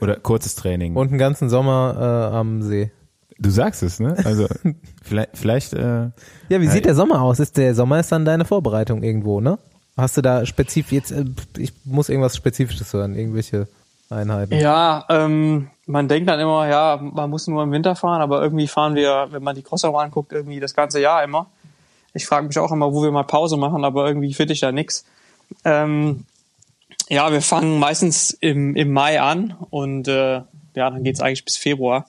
Oder kurzes Training. und einen ganzen Sommer äh, am See. du sagst es, ne? Also vielleicht, vielleicht äh, Ja, wie sieht der Sommer aus? Ist der Sommer ist dann deine Vorbereitung irgendwo, ne? Hast du da spezifisch jetzt äh, ich muss irgendwas spezifisches hören, irgendwelche Einheiten. Ja, ähm, man denkt dann immer, ja, man muss nur im Winter fahren, aber irgendwie fahren wir, wenn man die Crosser anguckt, irgendwie das ganze Jahr immer. Ich frage mich auch immer, wo wir mal Pause machen, aber irgendwie finde ich da nix. Ähm, ja, wir fangen meistens im, im Mai an und äh, ja, dann geht's eigentlich bis Februar.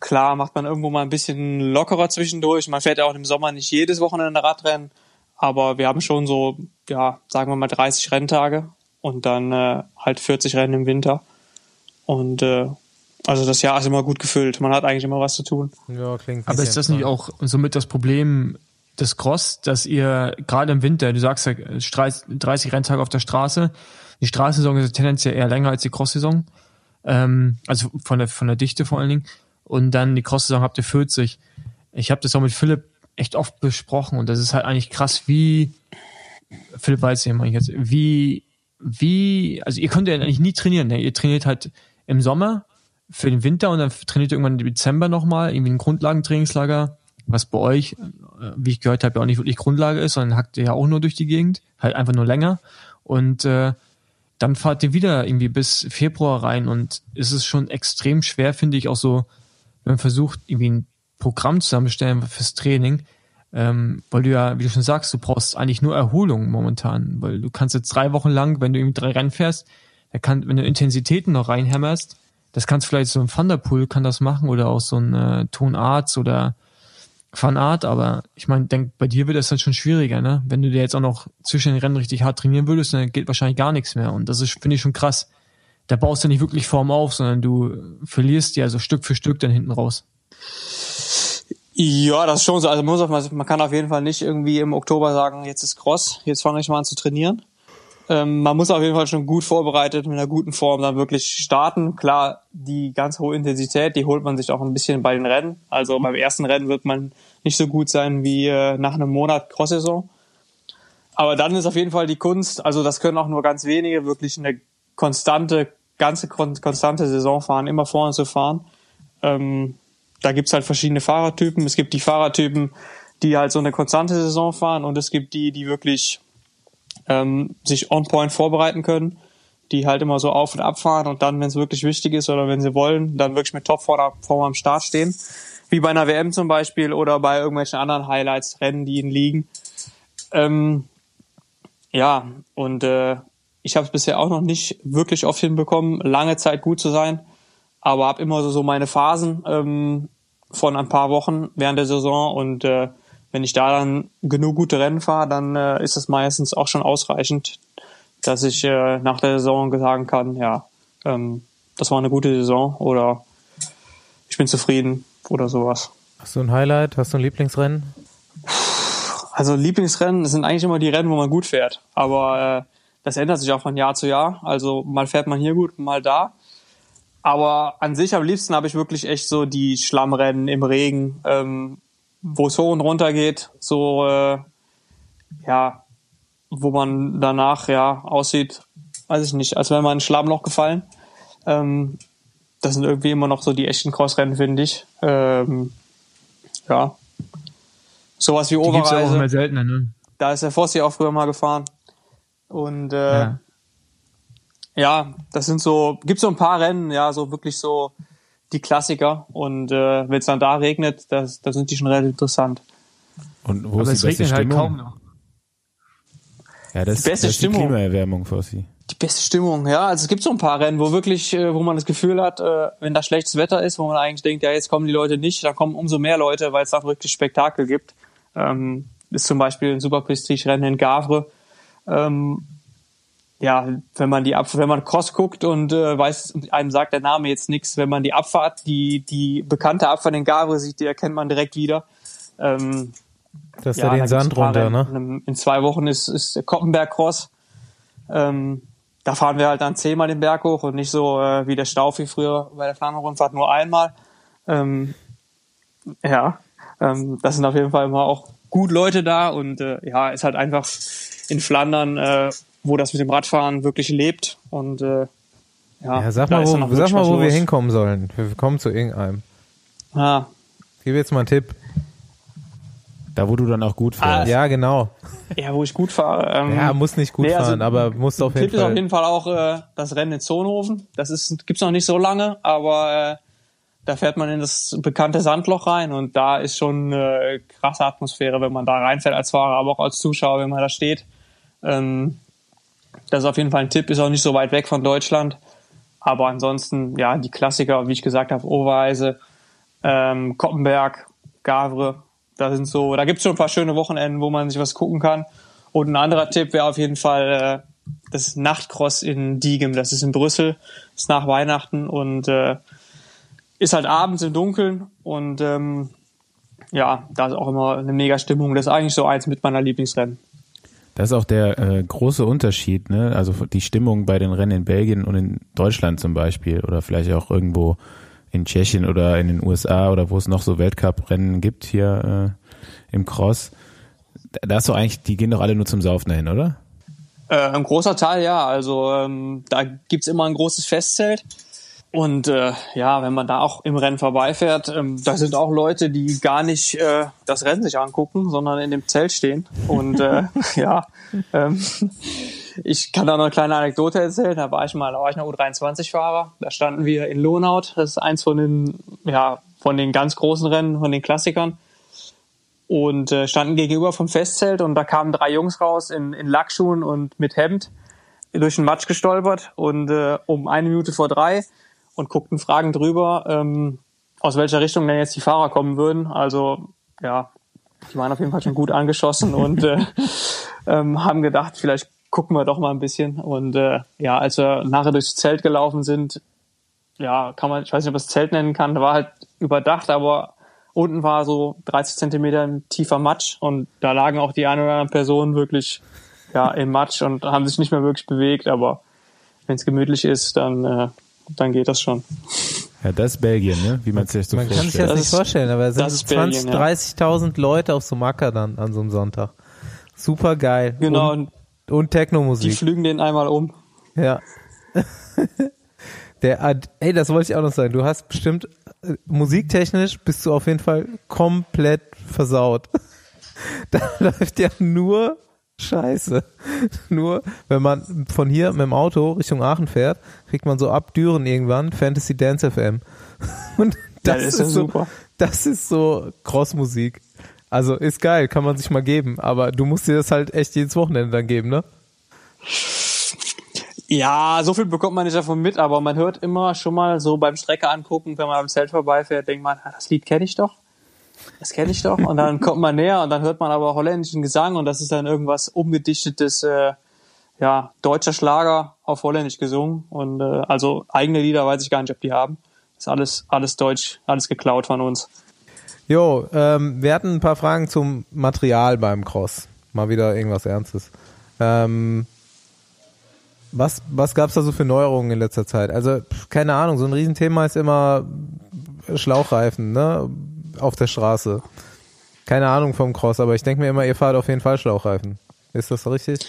Klar macht man irgendwo mal ein bisschen lockerer zwischendurch. Man fährt ja auch im Sommer nicht jedes Wochenende Radrennen, aber wir haben schon so, ja, sagen wir mal 30 Renntage und dann äh, halt 40 Rennen im Winter. Und äh, also das Jahr ist immer gut gefüllt. Man hat eigentlich immer was zu tun. Ja, klingt. Aber ist das nicht auch somit das Problem des Cross, dass ihr gerade im Winter, du sagst ja 30 Renntage auf der Straße, die Straßensaison ist tendenziell eher länger als die Cross-Saison, ähm, also von der von der Dichte vor allen Dingen. Und dann die Cross-Saison habt ihr 40. Ich habe das auch mit Philipp echt oft besprochen und das ist halt eigentlich krass, wie Philipp weiß meine ich jetzt, wie wie also ihr könnt ja eigentlich nie trainieren. Ne? Ihr trainiert halt im Sommer für den Winter und dann trainiert ihr irgendwann im Dezember nochmal, irgendwie ein Grundlagentrainingslager, was bei euch, äh, wie ich gehört habe, ja auch nicht wirklich Grundlage ist, sondern hackt ihr ja auch nur durch die Gegend, halt einfach nur länger. Und äh, dann fahrt ihr wieder irgendwie bis Februar rein und es ist schon extrem schwer, finde ich, auch so, wenn man versucht, irgendwie ein Programm zusammenstellen fürs Training, ähm, weil du ja, wie du schon sagst, du brauchst eigentlich nur Erholung momentan, weil du kannst jetzt drei Wochen lang, wenn du irgendwie drei Rennen fährst, da kann, wenn du Intensitäten noch reinhämmerst, das kannst vielleicht so ein Thunderpool kann das machen oder auch so ein äh, Tonarzt oder Fanart, aber ich meine, denk, bei dir wird das dann schon schwieriger, ne? Wenn du dir jetzt auch noch zwischen den Rennen richtig hart trainieren würdest, dann geht wahrscheinlich gar nichts mehr. Und das ist, finde ich, schon krass. Da baust du nicht wirklich Form auf, sondern du verlierst ja so Stück für Stück dann hinten raus. Ja, das ist schon so. Also man, muss, man kann auf jeden Fall nicht irgendwie im Oktober sagen, jetzt ist Cross, jetzt fange ich mal an zu trainieren. Ähm, man muss auf jeden Fall schon gut vorbereitet mit einer guten Form dann wirklich starten. Klar, die ganz hohe Intensität, die holt man sich auch ein bisschen bei den Rennen. Also beim ersten Rennen wird man nicht so gut sein wie äh, nach einem Monat Cross-Saison. Aber dann ist auf jeden Fall die Kunst, also das können auch nur ganz wenige, wirklich eine konstante, ganze konstante Saison fahren, immer vorne zu fahren. Ähm, da gibt's halt verschiedene Fahrertypen. Es gibt die Fahrertypen, die halt so eine konstante Saison fahren und es gibt die, die wirklich ähm, sich on point vorbereiten können, die halt immer so auf und ab fahren und dann, wenn es wirklich wichtig ist oder wenn sie wollen, dann wirklich mit Topform am Start stehen. Wie bei einer WM zum Beispiel oder bei irgendwelchen anderen Highlights, Rennen, die ihnen liegen. Ähm, ja, und äh, ich habe es bisher auch noch nicht wirklich oft hinbekommen, lange Zeit gut zu sein, aber habe immer so, so meine Phasen ähm, von ein paar Wochen während der Saison und äh, wenn ich da dann genug gute Rennen fahre, dann äh, ist es meistens auch schon ausreichend, dass ich äh, nach der Saison sagen kann, ja, ähm, das war eine gute Saison oder ich bin zufrieden oder sowas. Hast du ein Highlight? Hast du ein Lieblingsrennen? Also Lieblingsrennen sind eigentlich immer die Rennen, wo man gut fährt. Aber äh, das ändert sich auch von Jahr zu Jahr. Also mal fährt man hier gut, mal da. Aber an sich am liebsten habe ich wirklich echt so die Schlammrennen im Regen, ähm, wo es hoch und runter geht, so äh, ja, wo man danach ja aussieht, weiß ich nicht, als wäre man in ein Schlammloch gefallen. Ähm, das sind irgendwie immer noch so die echten Crossrennen, finde ich. Ähm, ja. Sowas wie Oberreise. Die auch immer seltener, ne? Da ist der Fossi auch früher mal gefahren. Und äh, ja. ja, das sind so, gibt so ein paar Rennen, ja, so wirklich so die Klassiker. Und äh, wenn es dann da regnet, das, da sind die schon relativ interessant. Und wo Aber ist die beste halt Stimmung? Halt kaum noch. Ja, das, die beste das ist die Klimaerwärmung für Sie. Die beste Stimmung, ja. Also es gibt so ein paar Rennen, wo wirklich, äh, wo man das Gefühl hat, äh, wenn da schlechtes Wetter ist, wo man eigentlich denkt, ja, jetzt kommen die Leute nicht, dann kommen umso mehr Leute, weil es da wirklich Spektakel gibt. Ähm, ist zum Beispiel ein Super Prestige-Rennen in Gavre. Ähm, ja, wenn man die Ab wenn man Cross guckt und äh, weiß, einem sagt der Name jetzt nichts, wenn man die Abfahrt, die die bekannte Abfahrt in Gavre sieht, die erkennt man direkt wieder. Ähm, das ist ja, da den Sand runter, ne? In, in, zwei Wochen ist, ist Koppenberg Cross. Ähm, da fahren wir halt dann zehnmal den Berg hoch und nicht so äh, wie der Staufi früher bei der Flandern-Rundfahrt nur einmal. Ähm, ja, ähm, das sind auf jeden Fall immer auch gut Leute da und äh, ja, ist halt einfach in Flandern äh, wo das mit dem Radfahren wirklich lebt. Und äh, ja, ja sag mal, wo, sag mal, wo wir hinkommen sollen. Wir kommen zu irgendeinem. Ah. Gib jetzt mal einen Tipp. Da, wo du dann auch gut fährst. Ah, ja, genau. Ja, wo ich gut fahre. Ähm, ja, muss nicht gut nee, also, fahren, aber muss auf jeden Tipp Fall. ist auf jeden Fall auch äh, das Rennen in Zonhofen. Das ist gibt's noch nicht so lange, aber äh, da fährt man in das bekannte Sandloch rein und da ist schon eine krasse Atmosphäre, wenn man da reinfährt als Fahrer, aber auch als Zuschauer, wenn man da steht. Ähm, das ist auf jeden Fall ein Tipp, ist auch nicht so weit weg von Deutschland. Aber ansonsten, ja, die Klassiker, wie ich gesagt habe, Overeise, ähm, Koppenberg, Gavre, da sind so, da gibt's schon ein paar schöne Wochenenden, wo man sich was gucken kann. Und ein anderer Tipp wäre auf jeden Fall äh, das Nachtcross in Diegem. Das ist in Brüssel, ist nach Weihnachten und äh, ist halt abends im Dunkeln und ähm, ja, da ist auch immer eine mega Stimmung. Das ist eigentlich so eins mit meiner Lieblingsrennen. Das ist auch der äh, große Unterschied, ne? Also die Stimmung bei den Rennen in Belgien und in Deutschland zum Beispiel oder vielleicht auch irgendwo in Tschechien oder in den USA oder wo es noch so Weltcup-Rennen gibt hier äh, im Cross. Da ist doch eigentlich, die gehen doch alle nur zum Saufen dahin, oder? Äh, ein großer Teil, ja. Also ähm, da gibt's immer ein großes Festzelt und äh, ja, wenn man da auch im Rennen vorbeifährt, ähm, da sind auch Leute, die gar nicht äh, das Rennen sich angucken, sondern in dem Zelt stehen. Und äh, ja, ähm, ich kann da noch eine kleine Anekdote erzählen. Da war ich mal, da war ich noch U23-Fahrer. Da standen wir in Lonaut. Das ist eins von den, ja, von den ganz großen Rennen, von den Klassikern. Und äh, standen gegenüber vom Festzelt und da kamen drei Jungs raus in, in Lackschuhen und mit Hemd durch den Matsch gestolpert und äh, um eine Minute vor drei und guckten Fragen drüber, ähm, aus welcher Richtung denn jetzt die Fahrer kommen würden. Also ja, die waren auf jeden Fall schon gut angeschossen und äh, ähm, haben gedacht, vielleicht gucken wir doch mal ein bisschen. Und äh, ja, als wir nachher durchs Zelt gelaufen sind, ja, kann man, ich weiß nicht, ob man das Zelt nennen kann, war halt überdacht, aber unten war so 30 Zentimeter tiefer Matsch und da lagen auch die ein oder anderen Personen wirklich ja im Matsch und haben sich nicht mehr wirklich bewegt, aber wenn es gemütlich ist, dann äh, dann geht das schon. Ja, das ist Belgien, ne? Wie man sich das so Man vorstellt. kann sich das, Das nicht ist- vorstellen, aber es sind das ist 20, Belgien, ja. 30.000 Leute auf so Macker dann an so einem Sonntag. Super geil. Genau, Und, und und die Techno-Musik. flügen den einmal um. Ja. Der, Ad- ey, das wollte ich auch noch sagen. Du hast bestimmt, äh, musiktechnisch bist du auf jeden Fall komplett versaut. Da läuft ja nur Scheiße. Nur, wenn man von hier mit dem Auto Richtung Aachen fährt, kriegt man so ab Düren irgendwann Fantasy Dance FM. Und das, das ist ist, ja so, super. das ist so Crossmusik. Also ist geil, kann man sich mal geben. Aber du musst dir das halt echt jedes Wochenende dann geben, ne? Ja, so viel bekommt man nicht davon mit, aber man hört immer schon mal so beim Strecke angucken, wenn man am Zelt vorbeifährt, denkt man, ah, das Lied kenne ich doch. Das kenne ich doch. Und dann kommt man näher und dann hört man aber holländischen Gesang und das ist dann irgendwas umgedichtetes, äh, ja, deutscher Schlager auf Holländisch gesungen. Und äh, also eigene Lieder weiß ich gar nicht, ob die haben. ist alles, alles deutsch, alles geklaut von uns. Jo, ähm, wir hatten ein paar Fragen zum Material beim Cross. Mal wieder irgendwas Ernstes. Ähm, was was gab's da so für Neuerungen in letzter Zeit? Also, keine Ahnung, so ein Riesenthema ist immer Schlauchreifen, ne? Auf der Straße. Keine Ahnung vom Cross, aber ich denke mir immer, ihr fahrt auf jeden Fall Schlauchreifen. Ist das richtig?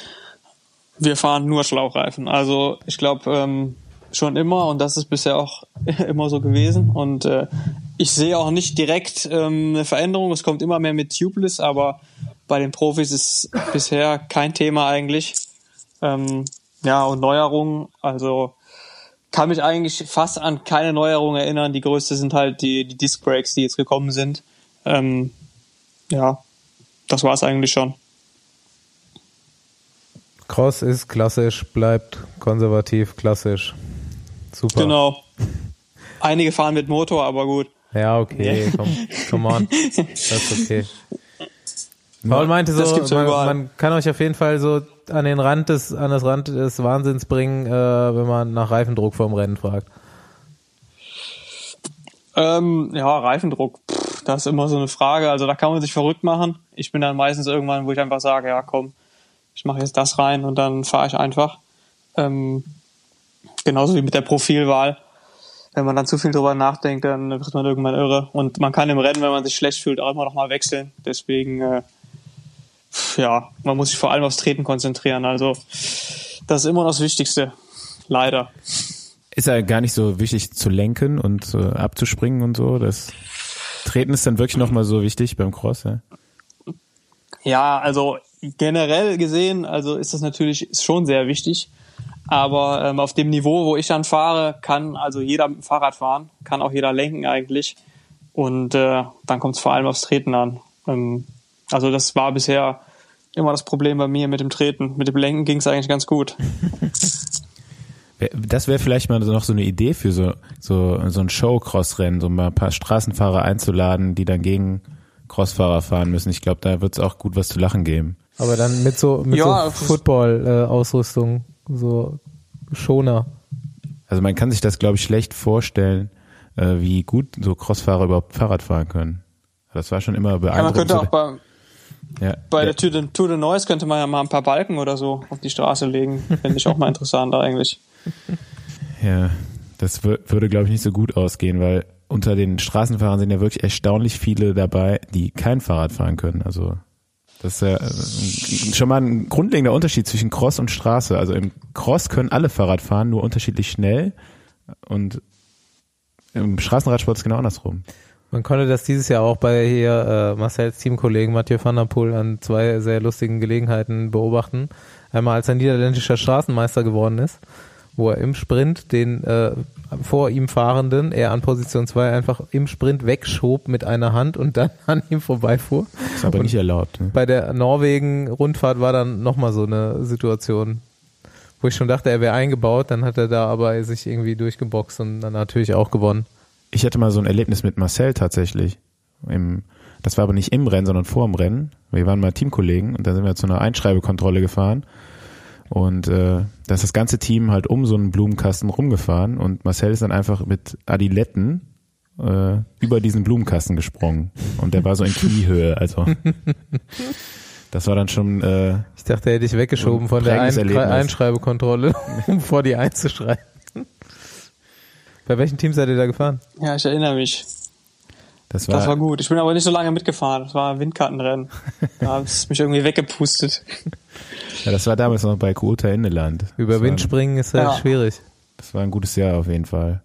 Wir fahren nur Schlauchreifen. Also ich glaube ähm, schon immer und das ist bisher auch immer so gewesen. Und äh, ich sehe auch nicht direkt ähm, eine Veränderung. Es kommt immer mehr mit Tubeless, aber bei den Profis ist bisher kein Thema eigentlich. Ähm, ja, und Neuerungen, also kann mich eigentlich fast an keine Neuerung erinnern. Die größte sind halt die, die Disc Brakes, die jetzt gekommen sind. Ähm, ja, das war es eigentlich schon. Cross ist klassisch, bleibt konservativ, klassisch. Super. Genau. Einige fahren mit Motor, aber gut. Ja, okay, komm, come on. Das ist okay. Paul meinte so, man, man kann euch auf jeden Fall so an den Rand des, an das Rand des Wahnsinns bringen, äh, wenn man nach Reifendruck vorm Rennen fragt. Ähm, ja, Reifendruck, pff, das ist immer so eine Frage. Also da kann man sich verrückt machen. Ich bin dann meistens irgendwann, wo ich einfach sage, ja komm, ich mache jetzt das rein und dann fahre ich einfach. Ähm, genauso wie mit der Profilwahl. Wenn man dann zu viel drüber nachdenkt, dann wird man irgendwann irre. Und man kann im Rennen, wenn man sich schlecht fühlt, auch immer noch mal wechseln. Deswegen, äh, ja, man muss sich vor allem aufs Treten konzentrieren. Also das ist immer noch das Wichtigste. Leider. Ist ja gar nicht so wichtig zu lenken und äh, abzuspringen und so. Das Treten ist dann wirklich nochmal so wichtig beim Cross, ja. Ja, also generell gesehen, also ist das natürlich ist schon sehr wichtig. Aber ähm, auf dem Niveau, wo ich dann fahre, kann also jeder mit dem Fahrrad fahren, kann auch jeder lenken eigentlich. Und äh, dann kommt es vor allem aufs Treten an. Ähm, also das war bisher immer das Problem bei mir mit dem Treten. Mit dem Lenken ging es eigentlich ganz gut. Das wäre vielleicht mal noch so eine Idee für so, so, so ein Show-Cross-Rennen, so mal ein paar Straßenfahrer einzuladen, die dann gegen Crossfahrer fahren müssen. Ich glaube, da wird es auch gut was zu lachen geben. Aber dann mit so, mit Ja, so Football-Ausrüstung, so Schoner. Also man kann sich das, glaube ich, schlecht vorstellen, äh, wie gut so Crossfahrer überhaupt Fahrrad fahren können. Das war schon immer Ja, man beeindruckend. könnte auch bei, ja, bei ja, der Tour de, Tour de Neuss könnte man ja mal ein paar Balken oder so auf die Straße legen. Finde ich auch mal interessant eigentlich. ja, das wür- würde, glaube ich, nicht so gut ausgehen, weil unter den Straßenfahrern sind ja wirklich erstaunlich viele dabei, die kein Fahrrad fahren können. Also das ist ja äh, schon mal ein grundlegender Unterschied zwischen Cross und Straße. Also im Cross können alle Fahrrad fahren, nur unterschiedlich schnell. Und im Straßenradsport ist genau andersrum. Man konnte das dieses Jahr auch bei hier äh, Marcells Teamkollegen Mathieu van der Poel an zwei sehr lustigen Gelegenheiten beobachten. Einmal als er niederländischer Straßenmeister geworden ist, wo er im Sprint den äh, vor ihm Fahrenden, er an Position 2 einfach im Sprint wegschob mit einer Hand und dann an ihm vorbeifuhr. Ist aber Und nicht erlaubt. Ne? Bei der Norwegen-Rundfahrt war dann nochmal so eine Situation, wo ich schon dachte, er wäre eingebaut, dann hat er da aber sich irgendwie durchgeboxt und dann natürlich auch gewonnen. Ich hatte mal so ein Erlebnis mit Marcel tatsächlich. Im, Das war aber nicht im Rennen, sondern vor dem Rennen. Wir waren mal Teamkollegen und dann sind wir zu einer Einschreibekontrolle gefahren. Und äh, da ist das ganze Team halt um so einen Blumenkasten rumgefahren und Marcel ist dann einfach mit Adiletten äh, über diesen Blumenkasten gesprungen. Und der war so in Kniehöhe. Also das war dann schon. Äh, Ich dachte, er hätte ich weggeschoben von der Ein Erlebnis. Einschreibekontrolle, um vor die einzuschreiben. Bei welchem Team seid ihr da gefahren? Ja, ich erinnere mich. Das war, Das war gut. Ich bin aber nicht so lange mitgefahren. Das war ein Windkartenrennen. Da hat es mich irgendwie weggepustet. ja, das war damals noch bei Kuota Inneland. Über Wind springen ist halt Ja. schwierig. Das war ein gutes Jahr auf jeden Fall.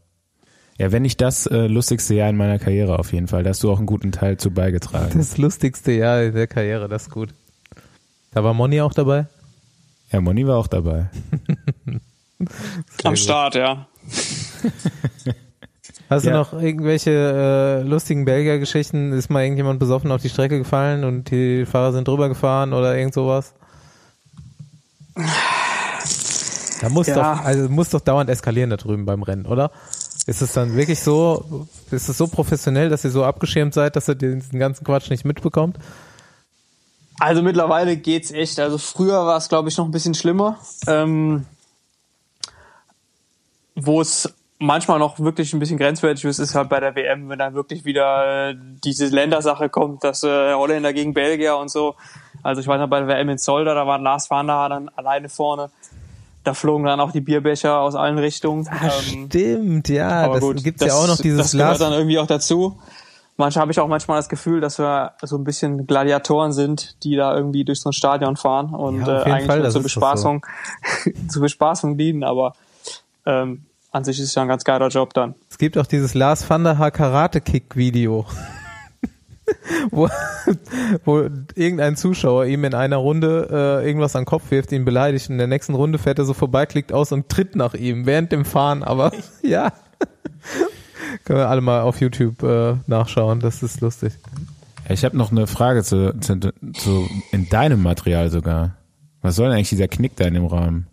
Ja, wenn nicht das äh, lustigste Jahr in meiner Karriere auf jeden Fall. Da hast du auch einen guten Teil zu beigetragen. Das lustigste Jahr der Karriere, das ist gut. Da war Moni auch dabei? ja, Moni war auch dabei. Am gut. Start, ja. Hast Ja. du noch irgendwelche äh, lustigen Belgier-Geschichten? Ist mal irgendjemand besoffen auf die Strecke gefallen und die Fahrer sind drüber gefahren oder irgend sowas? Da muss Ja. doch, also muss doch dauernd eskalieren da drüben beim Rennen, oder? Ist es dann wirklich so, ist es so professionell, dass ihr so abgeschirmt seid, dass ihr diesen ganzen Quatsch nicht mitbekommt? Also mittlerweile geht's echt. Also früher war es, glaube ich, noch ein bisschen schlimmer. Ähm, wo es manchmal noch wirklich ein bisschen grenzwertig ist, ist halt bei der WM, wenn dann wirklich wieder äh, diese Ländersache kommt, dass äh, Holländer gegen Belgier und so. Also ich weiß noch, bei der WM in Zolder, da war Lars van der dann alleine vorne. Da flogen dann auch die Bierbecher aus allen Richtungen. Ähm, Stimmt, ja, aber das gut, gibt's das, ja auch noch dieses Das gehört dann irgendwie auch dazu. Manchmal habe ich auch manchmal das Gefühl, dass wir so ein bisschen Gladiatoren sind, die da irgendwie durch so ein Stadion fahren und Ja, äh, eigentlich Fall, nur zur Bespaßung, zur Bespaßung dienen, aber ähm, an sich ist es ja ein ganz geiler Job dann. Es gibt auch dieses Lars van der Haar Karate Kick Video, wo, wo irgendein Zuschauer ihm in einer Runde äh, irgendwas an den Kopf wirft, ihn beleidigt in der nächsten Runde fährt er so vorbei, klickt aus und tritt nach ihm während dem Fahren, aber ja. Können wir alle mal auf YouTube äh, nachschauen, das ist lustig. Ich habe noch eine Frage zu, zu, zu in deinem Material sogar. Was soll denn eigentlich dieser Knick da in dem Rahmen?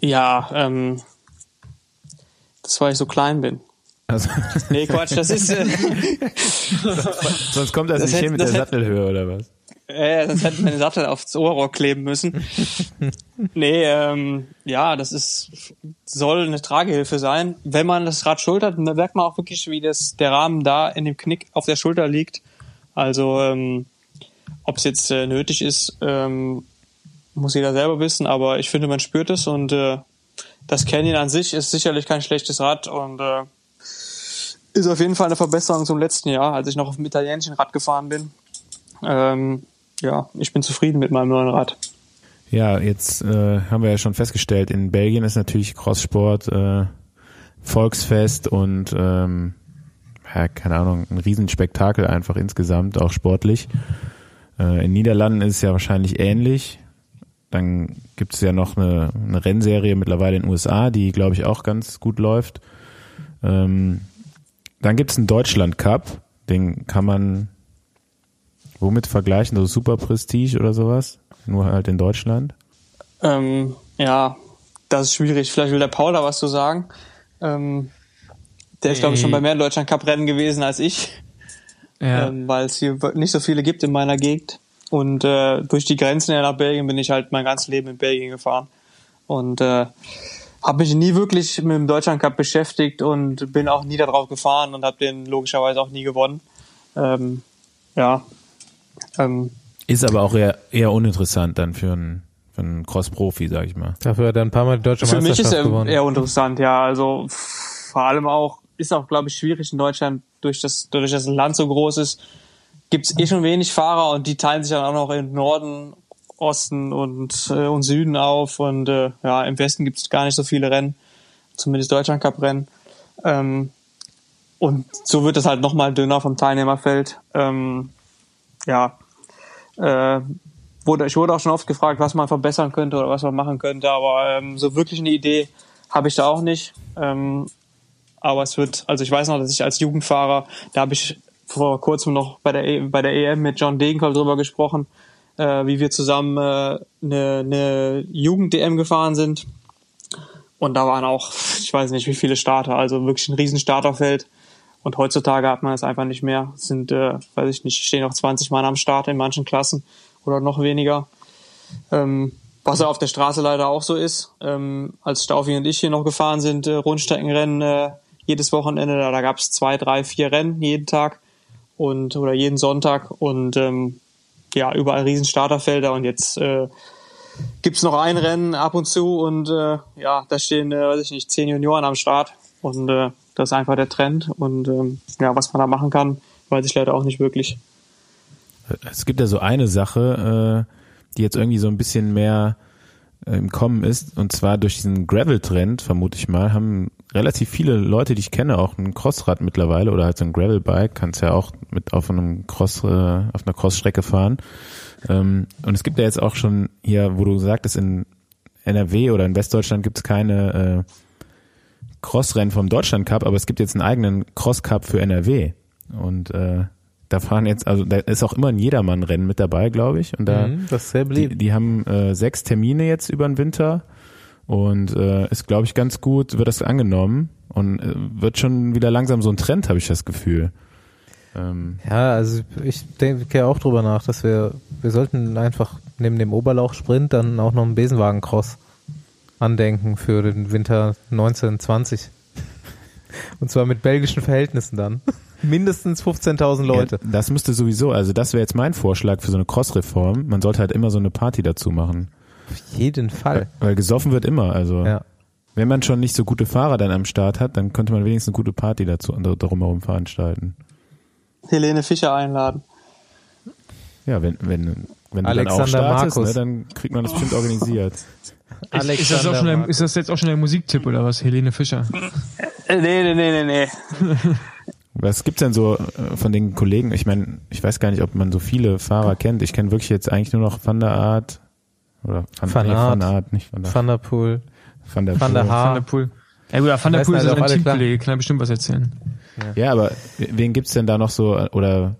Ja, ähm, das weil ich so klein bin. Also, Nee, Quatsch, das ist äh, sonst kommt das, Das nicht hätte- hin mit der hätte- Sattelhöhe oder was? Äh, sonst hätten wir den Sattel aufs Ohrrohr kleben müssen. nee, ähm, ja, das ist, soll eine Tragehilfe sein. Wenn man das Rad schultert, dann merkt man auch wirklich, wie das, der Rahmen da in dem Knick auf der Schulter liegt. Also, ähm, ob es jetzt äh, nötig ist, ähm, muss jeder selber wissen, aber ich finde, man spürt es und äh, das Canyon an sich ist sicherlich kein schlechtes Rad und äh, ist auf jeden Fall eine Verbesserung zum letzten Jahr, als ich noch auf dem italienischen Rad gefahren bin. Ähm, ja, ich bin zufrieden mit meinem neuen Rad. Ja, jetzt äh, haben wir ja schon festgestellt, in Belgien ist natürlich Crosssport äh, Volksfest und ähm, ja, keine Ahnung, ein Riesenspektakel einfach insgesamt, auch sportlich. Äh, in Niederlanden ist es ja wahrscheinlich ähnlich. Dann gibt es ja noch eine, eine Rennserie mittlerweile in den USA, die, glaube ich, auch ganz gut läuft. Ähm, dann gibt es einen Deutschland Cup, den kann man womit vergleichen? So Super Prestige oder sowas? Nur halt in Deutschland. Ähm, ja, das ist schwierig. Vielleicht will der Paul da was zu sagen. Ähm, der ist, glaube ich, schon bei mehr Deutschland Cup Rennen gewesen als ich, Ja. ähm, weil es hier nicht so viele gibt in meiner Gegend. Und äh, durch die Grenzen her nach Belgien bin ich halt mein ganzes Leben in Belgien gefahren. Und äh, habe mich nie wirklich mit dem Deutschland Cup beschäftigt und bin auch nie darauf gefahren und habe den logischerweise auch nie gewonnen. Ähm, ja. Ähm, Ist aber auch eher, eher uninteressant dann für einen, für einen Cross-Profi, sag ich mal. Dafür hat er ein paar Mal die deutsche Für mich ist Meisterschaft er gewonnen. eher interessant, ja. Also vor allem auch, ist auch, glaube ich, schwierig in Deutschland, durch das, dass das Land so groß ist, gibt's eh schon wenig Fahrer und die teilen sich dann auch noch in Norden, Osten und, äh, und Süden auf. Und äh, ja, im Westen gibt's gar nicht so viele Rennen, zumindest Deutschland Cup Rennen. Ähm, und so wird es halt nochmal dünner vom Teilnehmerfeld. Ähm, ja, äh, wurde, ich wurde auch schon oft gefragt, was man verbessern könnte oder was man machen könnte, aber ähm, so wirklich eine Idee habe ich da auch nicht. Ähm, aber es wird, also ich weiß noch, dass ich als Jugendfahrer, da habe ich vor kurzem noch bei der, e bei der EM mit John Degenkolb drüber gesprochen, äh, wie wir zusammen äh, eine, eine Jugend-DM gefahren sind. Und da waren auch, ich weiß nicht, wie viele Starter, also wirklich ein riesen Starterfeld. Und heutzutage hat man das einfach nicht mehr. Es sind, äh, weiß ich nicht, stehen noch 20 Mann am Start in manchen Klassen oder noch weniger. Ähm, was auf der Straße leider auch so ist. Ähm, als Staufi und ich hier noch gefahren sind, äh, Rundstreckenrennen äh, jedes Wochenende, da, da gab es zwei, drei, vier Rennen jeden Tag und oder jeden Sonntag und ähm, ja, überall riesen Starterfelder und jetzt äh, gibt's noch ein Rennen ab und zu und äh, ja, da stehen, äh, weiß ich nicht, zehn Junioren am Start und äh, das ist einfach der Trend und ähm, ja, was man da machen kann, weiß ich leider auch nicht wirklich. Es gibt ja so eine Sache, äh, die jetzt irgendwie so ein bisschen mehr äh, im Kommen ist, und zwar durch diesen Gravel-Trend, vermute ich mal, haben relativ viele Leute, die ich kenne, auch ein Crossrad mittlerweile oder halt so ein Gravel-Bike, kannst ja auch mit auf einem Cross, äh, auf einer Crossstrecke fahren. Ähm, und es gibt ja jetzt auch schon hier, wo du sagtest, in NRW oder in Westdeutschland gibt es keine äh, Crossrennen vom Deutschland Cup, aber es gibt jetzt einen eigenen Cross Cup für NRW. Und äh, da fahren jetzt, also da ist auch immer ein Jedermann-Rennen mit dabei, glaube ich. Und da, Mhm, das ist sehr die, beliebt. die haben äh, sechs Termine jetzt über den Winter und äh, ist, glaube ich, ganz gut, wird das angenommen und äh, wird schon wieder langsam so ein Trend, habe ich das Gefühl. Ähm, Ja, also ich denke auch drüber nach, dass wir, wir sollten einfach neben dem Oberlauch-Sprint dann auch noch einen Besenwagen-Cross andenken für den Winter 1920. Und zwar mit belgischen Verhältnissen dann. Mindestens 15.000 Leute. Ja, das müsste sowieso, also das wäre jetzt mein Vorschlag für so eine Cross-Reform. Man sollte halt immer so eine Party dazu machen. Auf jeden Fall. Weil gesoffen wird immer. Also Ja. wenn man schon nicht so gute Fahrer dann am Start hat, dann könnte man wenigstens eine gute Party dazu und darum herum veranstalten. Helene Fischer einladen. Ja, wenn, wenn, wenn du Alexander dann auch startest, Markus. ne, dann kriegt man das bestimmt organisiert. Ist, ist, das auch schon der, Markus. ist das jetzt auch schon der Musiktipp oder was? Helene Fischer. Äh, nee, nee, nee, nee, nee. Was gibt's denn so äh, von den Kollegen? Ich meine, ich weiß gar nicht, ob man so viele Fahrer kennt. Ich kenne wirklich jetzt eigentlich nur noch Van der Art oder Van, Van nee. Van Aert, nicht Van der, Van der Poel. Van der, Van der Poel. Haar. Van der Poel. Ja gut, aber Van der Poel ist halt ja klar. Teamkollege, kann er bestimmt was erzählen. Ja, aber wen gibt's denn da noch so oder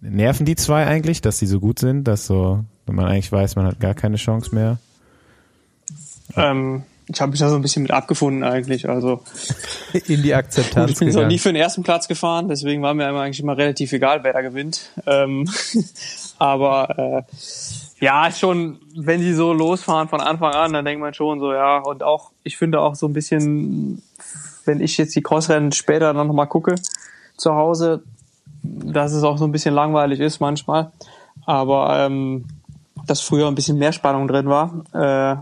nerven die zwei eigentlich, dass die so gut sind, dass so, wenn man eigentlich weiß, man hat gar keine Chance mehr? Ähm, ich habe mich da so ein bisschen mit abgefunden eigentlich. Also In die Akzeptanz ich bin so nie für den ersten Platz gefahren, deswegen war mir eigentlich immer relativ egal, wer da gewinnt. Ähm, aber äh, ja, schon, wenn sie so losfahren von Anfang an, dann denkt man schon so, ja, und auch, ich finde auch so ein bisschen, wenn ich jetzt die Crossrennen später dann nochmal gucke zu Hause, dass es auch so ein bisschen langweilig ist manchmal. Aber ähm, dass früher ein bisschen mehr Spannung drin war. Äh,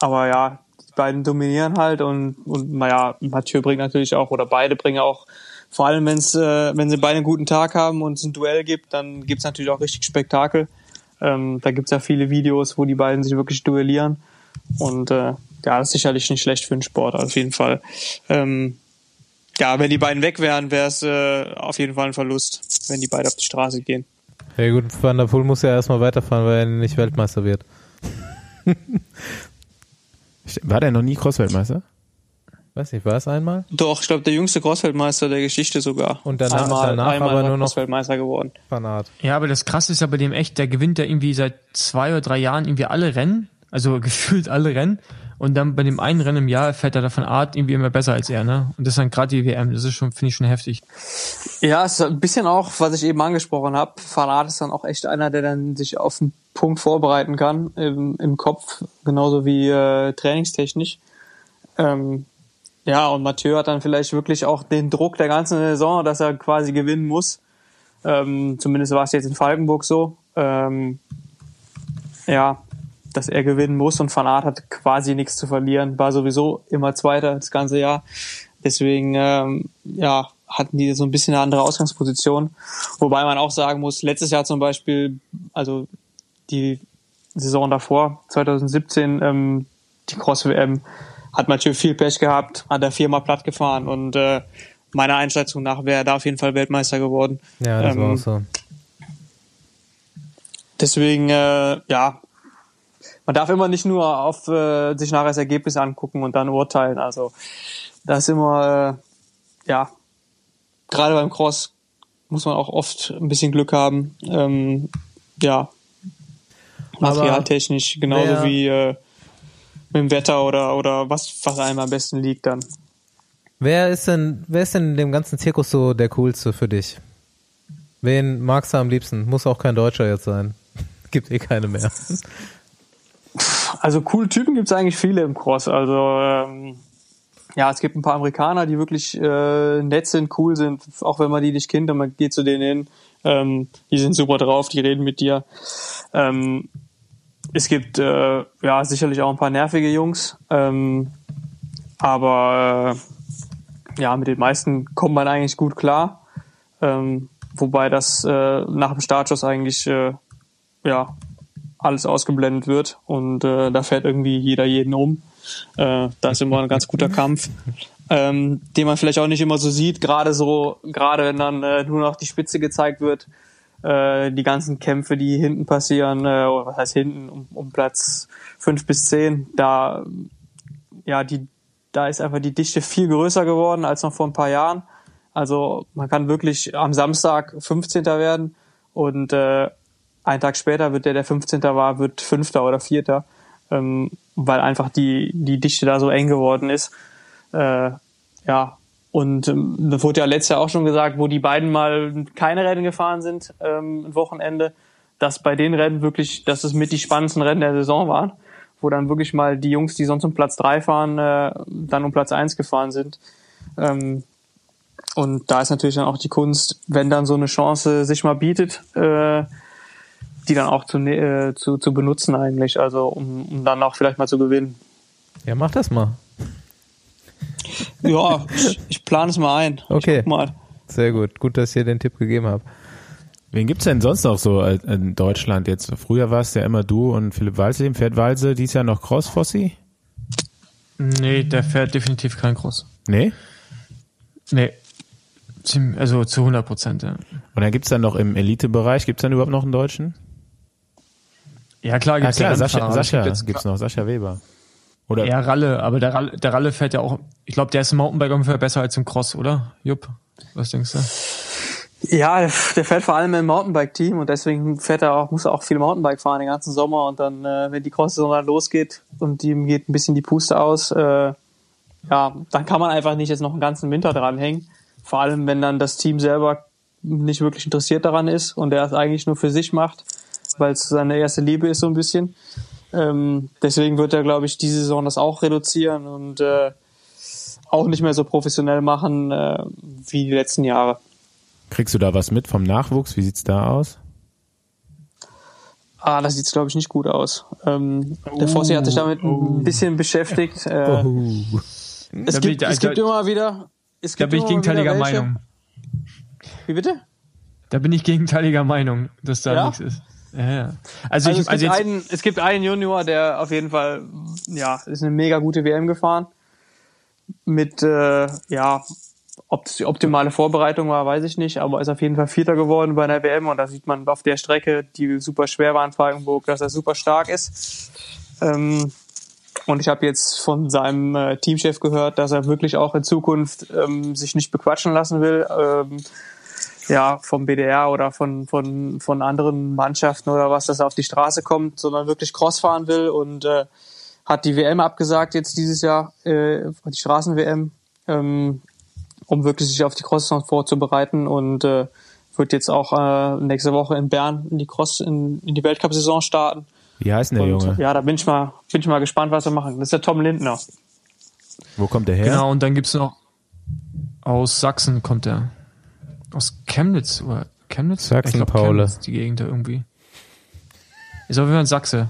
aber ja, die beiden dominieren halt und, und naja, Mathieu bringt natürlich auch, oder beide bringen auch, vor allem wenn's, äh, wenn sie beide einen guten Tag haben und es ein Duell gibt, dann gibt's natürlich auch richtig Spektakel. Ähm, da gibt's ja viele Videos, wo die beiden sich wirklich duellieren. Und äh, ja, das ist sicherlich nicht schlecht für den Sport, auf jeden Fall. Ähm, ja, wenn die beiden weg wären, wäre es äh, auf jeden Fall ein Verlust, wenn die beide auf die Straße gehen. Ja gut, Van der Poel muss ja erstmal weiterfahren, weil er nicht Weltmeister wird. War der noch nie Crossweltmeister? Weiß nicht, war es einmal? Doch, ich glaube, der jüngste Crossweltmeister der Geschichte sogar. Und danach- einmal, danach einmal aber war nur noch- Crossweltmeister geworden. Fanat. Ja, aber das Krasse ist ja bei dem echt, der gewinnt ja irgendwie seit zwei oder drei Jahren irgendwie alle Rennen, also gefühlt alle Rennen. Und dann bei dem einen Rennen im Jahr fährt er da von Art irgendwie immer besser als er, ne? Und das ist dann gerade die WM, das ist schon, finde ich schon heftig. Ja, es ist ein bisschen auch, was ich eben angesprochen habe. Fanat ist dann auch echt einer, der dann sich auf einen Punkt vorbereiten kann im, im Kopf, genauso wie äh, trainingstechnisch. Ähm, ja, und Mathieu hat dann vielleicht wirklich auch den Druck der ganzen Saison, dass er quasi gewinnen muss. Ähm, zumindest war es jetzt in Falkenburg so. Ähm, ja, dass er gewinnen muss und Van Aert hat quasi nichts zu verlieren, war sowieso immer Zweiter das ganze Jahr. Deswegen, ähm, ja, hatten die so ein bisschen eine andere Ausgangsposition. Wobei man auch sagen muss, letztes Jahr zum Beispiel, also die Saison davor, 2017, ähm, die Cross-WM, hat Mathieu viel Pech gehabt, hat er viermal platt gefahren und äh, meiner Einschätzung nach wäre er da auf jeden Fall Weltmeister geworden. Ja, das Ähm, war auch so. Deswegen, äh, ja, man darf immer nicht nur auf äh, sich nachher das Ergebnis angucken und dann urteilen. Also da ist immer, äh, ja, gerade beim Cross muss man auch oft ein bisschen Glück haben. Ähm, ja, materialtechnisch, genauso wie äh, mit dem Wetter oder oder was was einem am besten liegt dann. Wer ist denn, wer ist denn in dem ganzen Zirkus so der coolste für dich? Wen magst du am liebsten? Muss auch kein Deutscher jetzt sein. Gibt eh keine mehr. Also coole Typen gibt's eigentlich viele im Cross. Also ähm, ja, es gibt ein paar Amerikaner, die wirklich äh, nett sind, cool sind, auch wenn man die nicht kennt und man geht zu denen hin. Ähm, die sind super drauf, die reden mit dir. Ähm, es gibt äh, ja sicherlich auch ein paar nervige Jungs, ähm, aber äh, ja, mit den meisten kommt man eigentlich gut klar. Ähm, wobei das äh, nach dem Startschuss eigentlich äh, ja alles ausgeblendet wird und äh, da fährt irgendwie jeder jeden um. Äh, da ist immer ein ganz guter Kampf, ähm, den man vielleicht auch nicht immer so sieht, gerade so, gerade wenn dann äh, nur noch die Spitze gezeigt wird, äh, die ganzen Kämpfe, die hinten passieren, äh, was heißt hinten, um, um Platz fünf bis zehn, da ja die da ist einfach die Dichte viel größer geworden als noch vor ein paar Jahren. Also man kann wirklich am Samstag 15. werden und äh, einen Tag später wird der, der 15. war, wird Fünfter oder Vierter, ähm, weil einfach die, die Dichte da so eng geworden ist. Äh, ja, und ähm, das wurde ja letztes Jahr auch schon gesagt, wo die beiden mal keine Rennen gefahren sind, ähm, ein Wochenende, dass bei den Rennen wirklich, dass es mit die spannendsten Rennen der Saison waren, wo dann wirklich mal die Jungs, die sonst um Platz drei fahren, äh, dann um Platz eins gefahren sind. Ähm, und da ist natürlich dann auch die Kunst, wenn dann so eine Chance sich mal bietet, äh, die dann auch zu, ne, äh, zu, zu benutzen eigentlich, also um, um dann auch vielleicht mal zu gewinnen. Ja, mach das mal. Ja, ich, ich plane es mal ein. Okay. Mal. Sehr gut. Gut, dass ich dir den Tipp gegeben habe. Wen gibt's denn sonst noch so äh, in Deutschland jetzt? Früher war es ja immer du und Philipp Walse. Fährt Walse dies Jahr noch Cross, Fossi? Nee, der fährt definitiv kein Cross. Nee? Nee. Also zu 100 Prozent, ja. Und dann gibt's dann noch im Elitebereich, gibt's dann überhaupt noch einen Deutschen? Ja, klar, Ja gibt's klar, ja Sascha. Es Sascha gibt jetzt- gibt's noch, Sascha Weber. Oder Ja, Ralle, aber der Ralle, der Ralle fährt ja auch, ich glaube, der ist im Mountainbike ungefähr besser als im Cross, oder? Jupp, was denkst du? Ja, der fährt vor allem im Mountainbike-Team und deswegen fährt er auch, muss er auch viel Mountainbike fahren den ganzen Sommer und dann, äh, wenn die Cross-Saison dann losgeht und ihm geht ein bisschen die Puste aus, äh, ja, dann kann man einfach nicht jetzt noch einen ganzen Winter dranhängen. Vor allem, wenn dann das Team selber nicht wirklich interessiert daran ist und er es eigentlich nur für sich macht, weil es seine erste Liebe ist so ein bisschen. Ähm, deswegen wird er, glaube ich, diese Saison das auch reduzieren und äh, auch nicht mehr so professionell machen äh, wie die letzten Jahre. kriegst du da was mit vom Nachwuchs? Wie sieht's da aus? Ah, das sieht glaube ich nicht gut aus. Ähm, der Fossi hat sich damit ein bisschen beschäftigt. Äh, Es, Da bin gibt, ich- es da- gibt immer wieder. Es Da bin ich gegenteiliger Meinung. Wie bitte? Da bin ich gegenteiliger Meinung, dass da Ja? nichts ist. Ja. Also, Also, ich, es, also gibt einen, es gibt einen Junior, der auf jeden Fall, ja, ist eine mega gute WM gefahren. Mit, äh, ja, ob das die optimale Vorbereitung war, weiß ich nicht, aber ist auf jeden Fall Vierter geworden bei einer WM und da sieht man auf der Strecke, die super schwer war in Falkenburg, dass er super stark ist. Ähm, und ich habe jetzt von seinem äh, Teamchef gehört, dass er wirklich auch in Zukunft ähm, sich nicht bequatschen lassen will. Ähm, ja, vom BDR oder von, von, von anderen Mannschaften oder was, dass er auf die Straße kommt, sondern wirklich Cross fahren will und äh, hat die WM abgesagt jetzt dieses Jahr, äh, die Straßen-WM, ähm, um wirklich sich auf die Cross-Saison vorzubereiten und äh, wird jetzt auch äh, nächste Woche in Bern in die Cross, in, in die Weltcup-Saison starten. Wie heißt denn der und Junge? ja, da bin ich mal, bin ich mal gespannt, was er machen. Das ist der Tom Lindner. Wo kommt der her? genau, und dann gibt's noch, aus Sachsen kommt der. Aus Chemnitz, oder Chemnitz? Sachsen, Ich glaub, Paule. Chemnitz, die Gegend da irgendwie. Ist auf jeden Fall ein Sachse.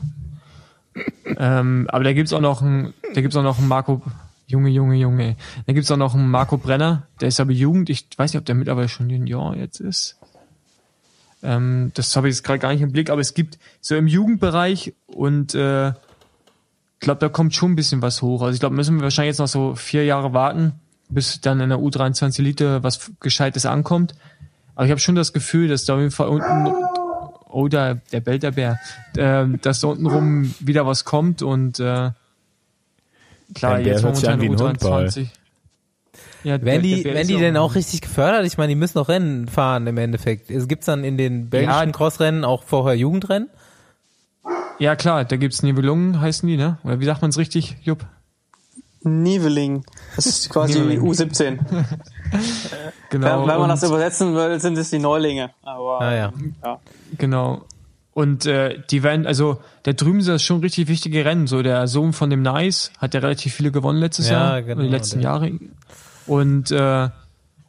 ähm, aber da gibt's auch noch einen, da gibt's auch noch einen Marco, Junge, Junge, Junge. Da gibt's auch noch einen Marco Brenner, der ist aber Jugend, ich weiß nicht, ob der mittlerweile schon Junior jetzt ist. Ähm, das habe ich jetzt gerade gar nicht im Blick, aber es gibt so im Jugendbereich und äh, ich glaube, da kommt schon ein bisschen was hoch. Also ich glaube, müssen wir wahrscheinlich jetzt noch so vier Jahre warten, bis dann in der U23 Elite was Gescheites ankommt. Aber ich habe schon das Gefühl, dass da auf jeden Fall unten, oh, da, der bellt der Bär, ähm, dass da unten rum wieder was kommt und äh, klar, jetzt momentan Hund, Paul. U23. Ja, der- Werden der die, werden ist die denn auch richtig gefördert? Ich meine, die müssen noch Rennen fahren im Endeffekt. Es gibt's dann in den belgischen Ja. Crossrennen auch vorher Jugendrennen? Ja klar, da gibt's Nibelungen, heißen die, ne? Oder wie sagt man's richtig, Jupp? Nieveling. Das ist quasi Nieveling. U17. Genau. wenn, wenn man das übersetzen will, sind es die Neulinge. Aber Ah, ja. ja. Genau. Und äh, die werden, also der drüben ist das schon richtig wichtige Rennen. So der Sohn von dem Nice hat ja relativ viele gewonnen letztes Ja, Jahr, genau, die letzten der- Jahre. Und äh,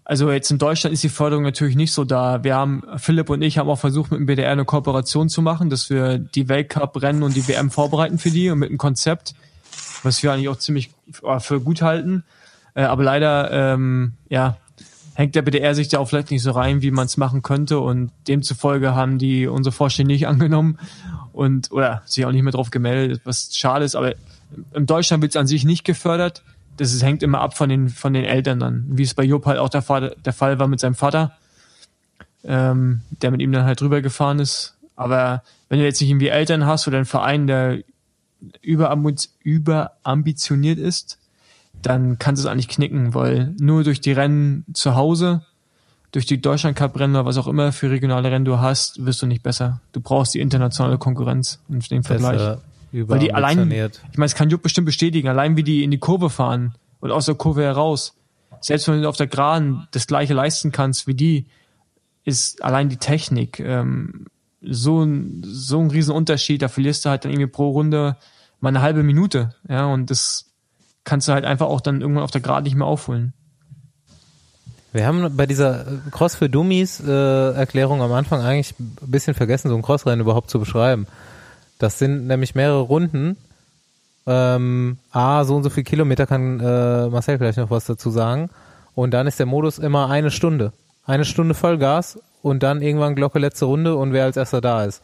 also jetzt in Deutschland ist die Förderung natürlich nicht so da. Wir haben, Philipp und ich haben auch versucht, mit dem BDR eine Kooperation zu machen, dass wir die Weltcup-Rennen und die WM vorbereiten für die und mit einem Konzept, was wir eigentlich auch ziemlich für gut halten. Äh, aber leider, ähm, ja, hängt der BDR sich da auch vielleicht nicht so rein, wie man es machen könnte und demzufolge haben die unsere Vorstellung nicht angenommen und oder sich auch nicht mehr drauf gemeldet, was schade ist, aber in Deutschland wird es an sich nicht gefördert. Das ist, hängt immer ab von den von den Eltern dann, wie es bei Job halt auch der, Vater, der Fall war mit seinem Vater, ähm, der mit ihm dann halt drüber gefahren ist. Aber wenn du jetzt nicht irgendwie Eltern hast oder einen Verein, der überambitioniert ist, dann kannst du es eigentlich knicken, weil nur durch die Rennen zu Hause, durch die Deutschland Cup Rennen oder was auch immer für regionale Rennen du hast, wirst du nicht besser. Du brauchst die internationale Konkurrenz und den Vergleich. Weil die allein, ich meine, das kann Jupp bestimmt bestätigen, allein wie die in die Kurve fahren und aus der Kurve heraus, selbst wenn du auf der Geraden das gleiche leisten kannst wie die, ist allein die Technik ähm, so ein, so ein riesen Unterschied, da verlierst du halt dann irgendwie pro Runde mal eine halbe Minute, ja, und das kannst du halt einfach auch dann irgendwann auf der Geraden nicht mehr aufholen. Wir haben bei dieser Cross für Dummies äh, Erklärung am Anfang eigentlich ein bisschen vergessen, so ein Crossrennen überhaupt zu beschreiben. Das sind nämlich mehrere Runden. Ähm, A, so und so viel Kilometer kann äh, Marcel gleich noch was dazu sagen. Und dann ist der Modus immer eine Stunde. Eine Stunde Vollgas und dann irgendwann Glocke letzte Runde und wer als erster da ist.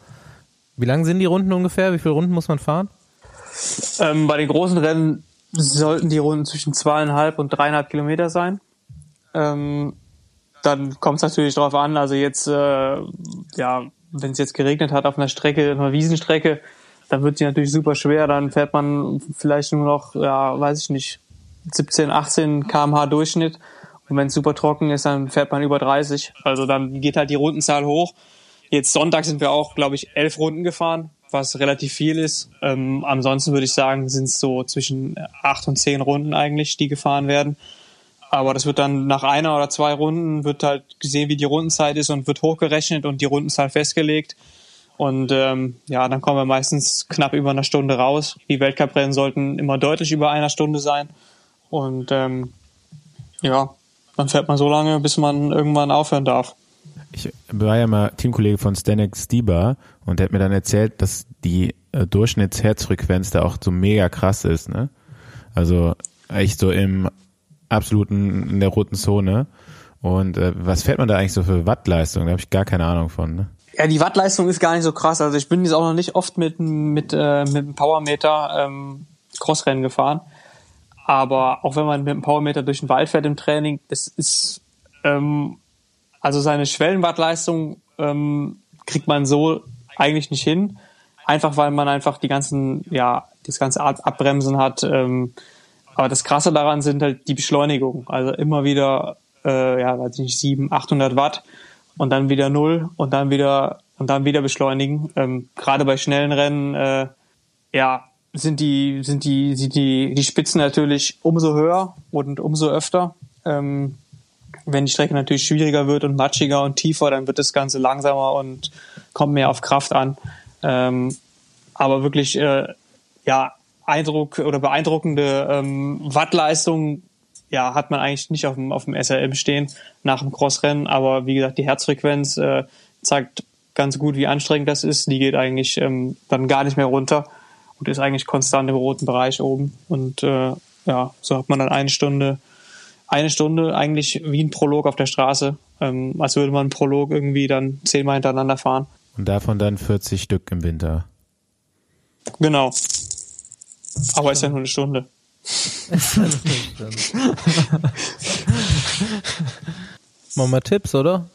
Wie lang sind die Runden ungefähr? Wie viele Runden muss man fahren? Ähm, bei den großen Rennen sollten die Runden zwischen zweieinhalb und dreieinhalb Kilometer sein. Ähm, dann kommt es natürlich drauf an, also jetzt, äh, ja, wenn es jetzt geregnet hat auf einer Strecke, auf einer Wiesenstrecke, dann wird sie natürlich super schwer, dann fährt man vielleicht nur noch, ja, weiß ich nicht, 17, 18 kmh Durchschnitt. Und wenn es super trocken ist, dann fährt man über 30. Also dann geht halt die Rundenzahl hoch. Jetzt Sonntag sind wir auch, glaube ich, elf Runden gefahren, was relativ viel ist. Ähm, ansonsten würde ich sagen, sind es so zwischen acht und zehn Runden eigentlich, die gefahren werden. Aber das wird dann nach einer oder zwei Runden wird halt gesehen, wie die Rundenzeit ist und wird hochgerechnet und die Rundenzahl festgelegt. Und ähm, ja, dann kommen wir meistens knapp über einer Stunde raus. Die Weltcuprennen sollten immer deutlich über einer Stunde sein. Und ähm, ja, dann fährt man so lange, bis man irgendwann aufhören darf. Ich war ja mal Teamkollege von Stanek Stieber und der hat mir dann erzählt, dass die äh, Durchschnittsherzfrequenz da auch so mega krass ist, ne? Also echt so im absoluten, in der roten Zone. Und äh, was fährt man da eigentlich so für Wattleistung? Da habe ich gar keine Ahnung von, ne? Ja, die Wattleistung ist gar nicht so krass. Also ich bin jetzt auch noch nicht oft mit, mit, äh, mit Powermeter ähm, Crossrennen gefahren. Aber auch wenn man mit dem Powermeter durch den Wald fährt im Training, das ist ähm, also seine Schwellenwattleistung ähm, kriegt man so eigentlich nicht hin. Einfach weil man einfach die ganzen, ja, das ganze Ab Abbremsen hat. Ähm, aber das Krasse daran sind halt die Beschleunigung. Also immer wieder, äh, ja, weiß ich nicht, 700, 800 Watt und dann wieder null und dann wieder und dann wieder beschleunigen. Ähm, Gerade bei schnellen Rennen, äh, ja, sind die sind die sind die die Spitzen natürlich umso höher und umso öfter. Ähm, wenn die Strecke natürlich schwieriger wird und matschiger und tiefer, dann wird das Ganze langsamer und kommt mehr auf Kraft an. Ähm, aber wirklich, äh, ja, Eindruck oder beeindruckende ähm, Wattleistung, ja, hat man eigentlich nicht auf dem, auf dem SRM stehen nach dem Crossrennen. Aber wie gesagt, die Herzfrequenz äh, zeigt ganz gut, wie anstrengend das ist. Die geht eigentlich ähm, dann gar nicht mehr runter und ist eigentlich konstant im roten Bereich oben. Und äh, ja, so hat man dann eine Stunde eine Stunde eigentlich wie ein Prolog auf der Straße, ähm, als würde man einen Prolog irgendwie dann zehnmal hintereinander fahren. Und davon dann 40 Stück im Winter. Genau. Aber ist ja nur eine Stunde. Machen wir Tipps, oder?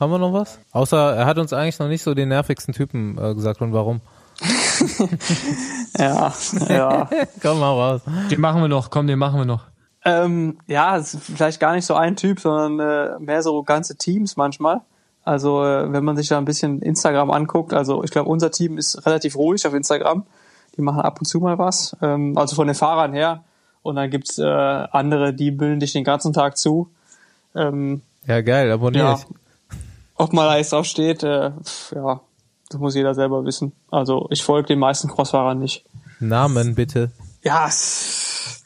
Haben wir noch was? Außer er hat uns eigentlich noch nicht so den nervigsten Typen äh, gesagt und warum. Ja, ja. Komm mal raus. Den machen wir noch, komm, den machen wir noch. Ähm, ja, vielleicht gar nicht so ein Typ, sondern äh, mehr so ganze Teams manchmal. Also äh, wenn man sich da ein bisschen Instagram anguckt, also ich glaube, unser Team ist relativ ruhig auf Instagram. Die machen ab und zu mal was. Ähm, also von den Fahrern her. und dann gibt's äh, andere, die bilden dich den ganzen Tag zu. Ähm, Ja, geil, abonniere ja. Ob mal da jetzt drauf steht, äh, ja, das muss jeder selber wissen. Also ich folge den meisten Crossfahrern nicht. Namen bitte. Ja,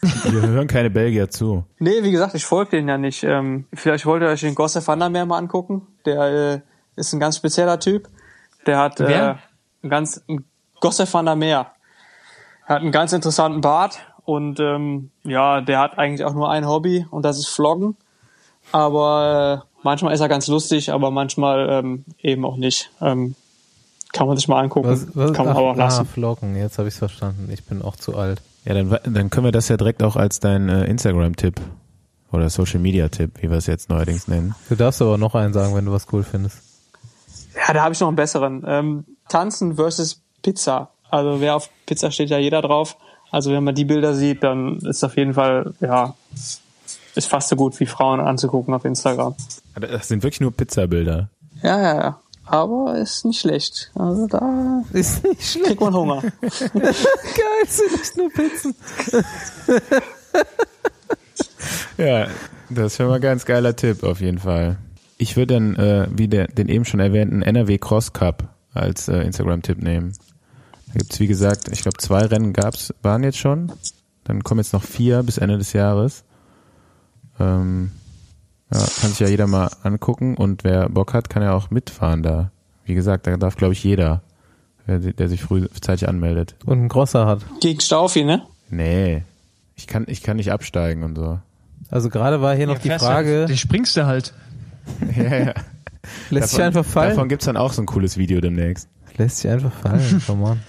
Wir hören keine Belgier zu. nee, wie gesagt, ich folge den ja nicht. Ähm, vielleicht wollt ihr euch den Gosse van der Meer mal angucken. Der äh, ist ein ganz spezieller Typ. Der hat äh, Wer? ein ganz ein Gosse van der Meer. Er hat einen ganz interessanten Bart und ähm, ja, der hat eigentlich auch nur ein Hobby und das ist Vloggen. Aber äh, manchmal ist er ganz lustig, aber manchmal ähm, eben auch nicht. Ähm, kann man sich mal angucken. Was, was, kann man ach, aber auch ah, lassen. Vloggen, jetzt habe ich verstanden. Ich bin auch zu alt. Ja, dann, dann können wir das ja direkt auch als dein äh, Instagram-Tipp oder Social-Media-Tipp, wie wir es jetzt neuerdings nennen. Du darfst aber noch einen sagen, wenn du was cool findest. Ja, da habe ich noch einen besseren. Ähm, Tanzen versus Pizza. Also wer auf Pizza steht, ja jeder drauf. Also wenn man die Bilder sieht, dann ist auf jeden Fall, ja, ist fast so gut wie Frauen anzugucken auf Instagram. Das sind wirklich nur Pizzabilder. Ja, ja, ja. Aber ist nicht schlecht. Also da Ist nicht schlecht. kriegt man Hunger. Geil, sind nicht nur Pizzen. Ja, das ist schon mal ein ganz geiler Tipp auf jeden Fall. Ich würde dann, äh, wie der, den eben schon erwähnten NRW Cross Cup als äh, Instagram-Tipp nehmen. Da gibt's wie gesagt, ich glaube zwei Rennen gab's, waren jetzt schon. Dann kommen jetzt noch vier bis Ende des Jahres. Ähm, ja, kann sich ja jeder mal angucken und wer Bock hat, kann ja auch mitfahren da. Wie gesagt, da darf glaube ich jeder, der, der sich frühzeitig anmeldet. Und ein Grosser hat. Gegen Staufi, ne? Nee, ich kann, ich kann nicht absteigen und so. Also gerade war hier noch die Frage, Du, den springst du halt. Ja, ja. lässt sich einfach fallen? Davon gibt's dann auch so ein cooles Video demnächst. Lässt sich einfach fallen, come on.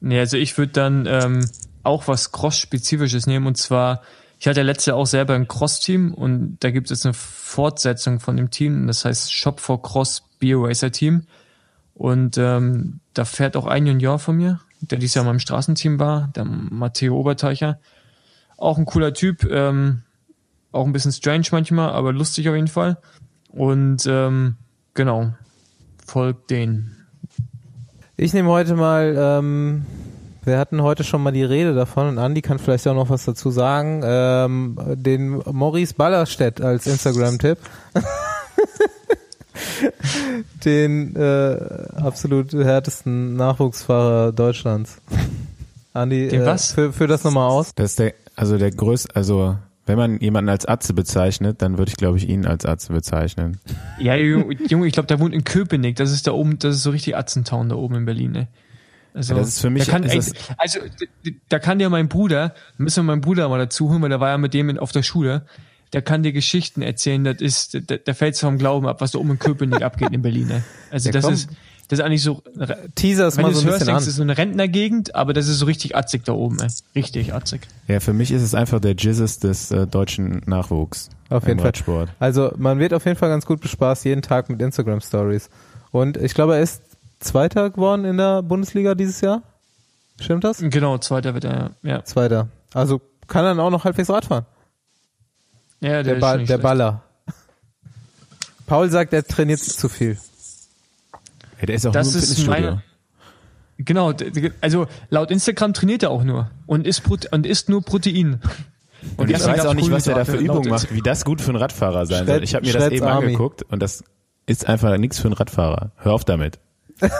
Nee, also ich würde dann ähm, auch was Cross-Spezifisches nehmen und zwar, ich hatte letztes Jahr auch selber ein Cross-Team und da gibt es eine Fortsetzung von dem Team, das heißt Shop for Cross Beer Racer Team und ähm, da fährt auch ein Junior von mir, der dieses Jahr mal im Straßenteam war, der Matteo Oberteicher. Auch ein cooler Typ, ähm, auch ein bisschen strange manchmal, aber lustig auf jeden Fall. Und ähm, genau, folgt den. Ich nehme heute mal, ähm, wir hatten heute schon mal die Rede davon und Andi kann vielleicht auch noch was dazu sagen, ähm, den Maurice Ballerstedt als Instagram-Tipp. den äh, absolut härtesten Nachwuchsfahrer Deutschlands. Andi, Den äh, was? Für, für das nochmal aus. Das ist der, also der größte, also wenn man jemanden als Atze bezeichnet, dann würde ich glaube ich ihn als Atze bezeichnen. Ja, Junge, Junge, ich glaube, der wohnt in Köpenick. Das ist da oben, das ist so richtig Atzentown da oben in Berlin, ne? Also, Ja, das ist für mich- Da kann, ist ey, also, da kann dir mein Bruder, müssen wir meinen Bruder mal dazu holen, weil der war ja mit dem auf der Schule. Der kann dir Geschichten erzählen, das ist, da, da fällt's vom Glauben ab, was da oben in Köpenick abgeht in Berlin, ne? Also, Ja, das komm. ist, das ist eigentlich so, Teaser es wenn mal du so ein hörst, bisschen denkst du, an. es ist so eine Rentnergegend, aber das ist so richtig atzig da oben, ey. Richtig atzig. Ja, für mich ist es einfach der Jesus des äh, deutschen Nachwuchs. Auf im jeden Fall. Also man wird auf jeden Fall ganz gut bespaßt jeden Tag mit Instagram Stories. Und ich glaube, er ist Zweiter geworden in der Bundesliga dieses Jahr. Stimmt das? Genau, zweiter wird er, ja. Zweiter. Also kann dann auch noch halbwegs Rad fahren. Ja, Der, schon nicht der schlecht. Baller. Paul sagt, er trainiert zu viel. Ja, der ist auch Das nur im ist Fitnessstudio. meine- Genau, also laut Instagram trainiert er auch nur und isst, Prote und isst nur Protein. Und ich deswegen weiß auch nicht, was er da für Übungen macht, wie das gut für einen Radfahrer sein soll. Shred- Ich habe mir das Shreds eben Army. angeguckt und das ist einfach nichts für einen Radfahrer. Hör auf damit.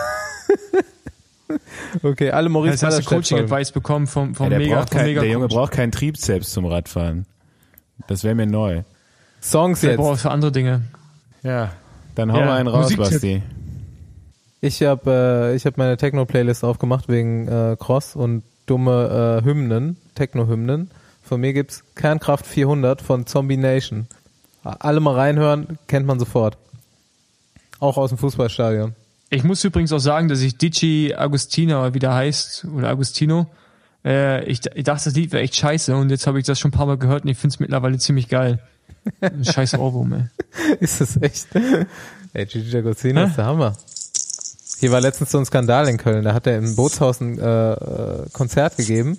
Okay, alle Maurice Jetzt hast du. Coaching-Advice bekommen vom, vom Ja, der, Mega, kein, Mega der Junge braucht keinen Triebsselbst zum Radfahren. Das wäre mir neu. Songs Der jetzt. braucht für andere Dinge. Ja, dann hau Ja, mal einen raus. Basti. Ich habe äh, ich hab meine Techno-Playlist aufgemacht wegen äh, Cross und dumme äh, Hymnen, Techno-Hymnen. Von mir gibt's Kernkraft 400 von Zombie Nation. Alle mal reinhören, kennt man sofort. Auch aus dem Fußballstadion. Ich muss übrigens auch sagen, dass ich Dici Agostino, wie der heißt, oder Agostino, äh, ich, ich dachte, das Lied wäre echt scheiße und jetzt habe ich das schon ein paar Mal gehört und ich finde es mittlerweile ziemlich geil. Ein Scheiß Ohrwurm, ey. Ist das echt? Ey, Gigi D'Agostino Hä? ist der Hammer. Hier war letztens so ein Skandal in Köln. Da hat er im Bootshaus ein äh, äh, Konzert gegeben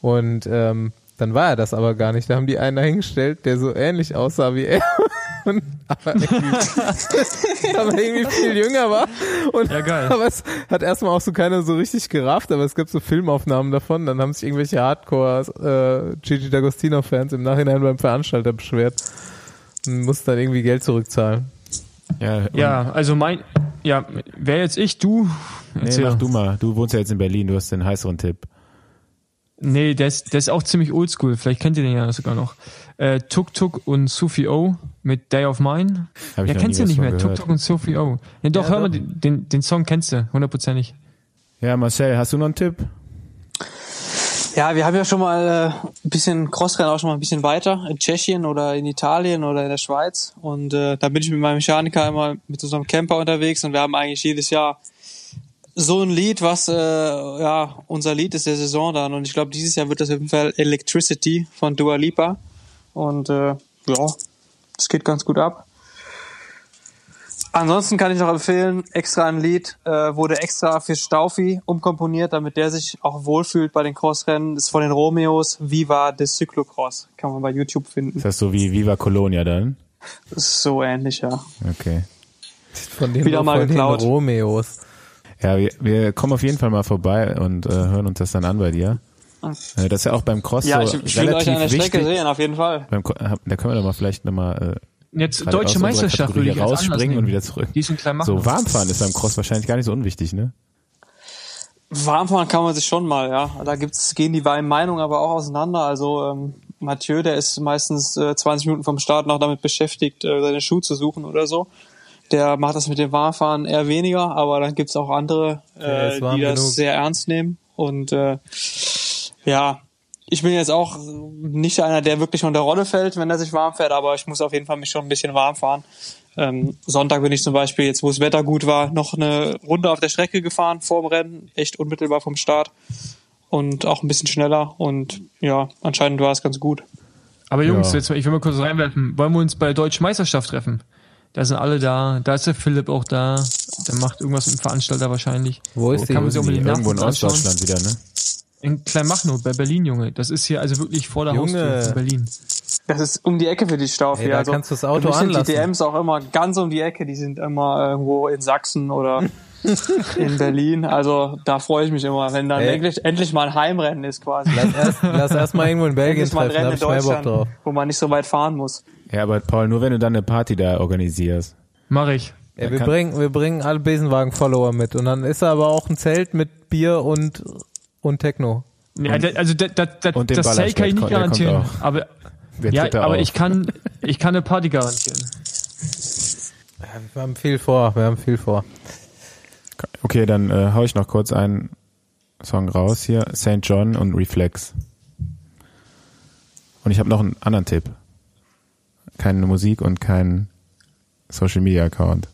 und ähm, Dann war er das aber gar nicht. Da haben die einen dahingestellt, der so ähnlich aussah wie er. Und, aber, irgendwie, aber irgendwie viel jünger war. Und, Ja, geil. Aber es hat erstmal auch so keiner so richtig gerafft, aber es gab so Filmaufnahmen davon. Dann haben sich irgendwelche Hardcore äh, Gigi D'Agostino-Fans im Nachhinein beim Veranstalter beschwert und mussten dann irgendwie Geld zurückzahlen. Ja, Ja, also mein, ja, wer jetzt ich, du? Nee, Erzähl. mach du mal. Du wohnst ja jetzt in Berlin, du hast den heißeren Tipp. Nee, der ist, der ist auch ziemlich oldschool. Vielleicht kennt ihr den ja sogar noch. Äh, Tuk Tuk und Sufi O mit Day of Mine. Hab Ja, kennst du nicht mehr. Tuk gehört. Tuk und Sufi O. Ja, doch, Ja, hör doch. mal, den, den, den Song kennst du, hundertprozentig. Ja, Marcel, hast du noch einen Tipp? Ja, wir haben ja schon mal äh, ein bisschen Crossrennen auch schon mal ein bisschen weiter in Tschechien oder in Italien oder in der Schweiz und äh, da bin ich mit meinem Mechaniker immer mit unserem Camper unterwegs und wir haben eigentlich jedes Jahr so ein Lied, was äh, ja unser Lied ist der Saison dann und ich glaube dieses Jahr wird das auf jeden Fall Electricity von Dua Lipa und äh, ja, das geht ganz gut ab. Ansonsten kann ich noch empfehlen, extra ein Lied äh, wurde extra für Staufi umkomponiert, damit der sich auch wohlfühlt bei den Crossrennen. Das ist von den Romeos, Viva de Cyclocross. Kann man bei YouTube finden. Ist das so wie Viva Colonia dann? Das ist so ähnlich, ja. Okay. Von den, Wieder mal von den geklaut. Romeos. Ja, wir, wir kommen auf jeden Fall mal vorbei und äh, hören uns das dann an bei dir. Äh, das ist ja auch beim Cross Ja, so ich, ich will euch relativ an der Strecke wichtig. sehen, auf jeden Fall. Beim, hab- da können wir doch mal vielleicht nochmal äh, Jetzt aus deutsche Meisterschaft würde ich rausspringen und wieder zurück. Die machen. So, Warmfahren ist beim Cross wahrscheinlich gar nicht so unwichtig, ne? Warmfahren kann man sich schon mal, ja. Da gibt's, gehen die Meinungen aber auch auseinander. Also ähm, Mathieu, der ist meistens äh, 20 Minuten vom Start noch damit beschäftigt, äh, seine Schuhe zu suchen oder so. Der macht das mit dem Warmfahren eher weniger, aber dann gibt's auch andere, äh, warm die das genug. sehr ernst nehmen. Und äh, ja, ich bin jetzt auch nicht einer, der wirklich unter Rolle fällt, wenn er sich warm fährt, aber ich muss auf jeden Fall mich schon ein bisschen warm fahren. Ähm, Sonntag bin ich zum Beispiel, jetzt wo das Wetter gut war, noch eine Runde auf der Strecke gefahren vor dem Rennen, echt unmittelbar vom Start und auch ein bisschen schneller und ja, anscheinend war es ganz gut. Aber Jungs, Ja. jetzt, ich will mal kurz reinwerfen. Wollen wir uns bei der Deutschen Meisterschaft treffen? Da sind alle da. Da ist der Philipp auch da. Der macht irgendwas mit dem Veranstalter wahrscheinlich. Wo ist die? Kann man sich auch die? den Irgendwo in. Ostdeutschland wieder, ne? In Kleinmachnow, bei Berlin, Junge. Das ist hier also wirklich vor der Junge. Haustür von Berlin. Das ist um die Ecke für die Staufe. Ey, da also, kannst du das Auto mich sind anlassen. Die DMs auch immer ganz um die Ecke. Die sind immer irgendwo in Sachsen oder in Berlin. Also da freue ich mich immer, wenn dann Ey. endlich, endlich mal ein Heimrennen ist quasi. Lass erst, lass erst mal irgendwo in Belgien Endlich mal ein treffen, da Rennen in Deutschland, drauf. wo man nicht so weit fahren muss. Ja, aber Paul, nur wenn du dann eine Party da organisierst. Mach ich. Ja, wir bringen, wir bringen alle Besenwagen-Follower mit und dann ist da aber auch ein Zelt mit Bier und, und Techno. Ja, da, also da, da, da, Und das Zelt kann ich nicht garantieren. Aber, Der ja, aber auf. ich kann, ich kann eine Party garantieren. Ja, wir haben viel vor, wir haben viel vor. Okay, dann äh, hau ich noch kurz einen Song raus hier. St. John und Reflex. Und ich habe noch einen anderen Tipp. Keine Musik und kein Social Media Account.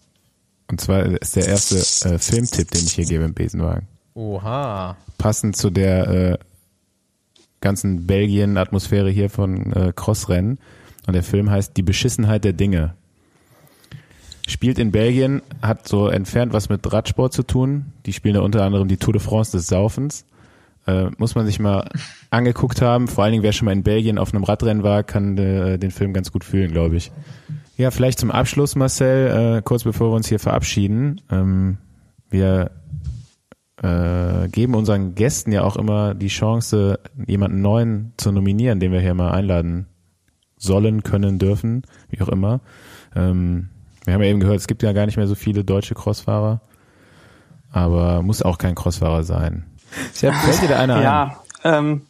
Und zwar ist der erste äh, Filmtipp, den ich hier gebe im Besenwagen. Oha. Passend zu der äh, ganzen Belgien-Atmosphäre hier von äh, Crossrennen. Und der Film heißt Die Beschissenheit der Dinge. Spielt in Belgien, hat so entfernt was mit Radsport zu tun. Die spielen da unter anderem die Tour de France des Saufens. Äh, muss man sich mal angeguckt haben. Vor allen Dingen, wer schon mal in Belgien auf einem Radrennen war, kann äh, den Film ganz gut fühlen, glaube ich. Ja, vielleicht zum Abschluss, Marcel, äh, kurz bevor wir uns hier verabschieden. Ähm, wir äh, geben unseren Gästen ja auch immer die Chance, jemanden neuen zu nominieren, den wir hier mal einladen sollen, können, dürfen, wie auch immer. Ähm, wir haben ja eben gehört, es gibt ja gar nicht mehr so viele deutsche Crossfahrer, aber muss auch kein Crossfahrer sein. Fällt dir da einer ein? Ja, ähm,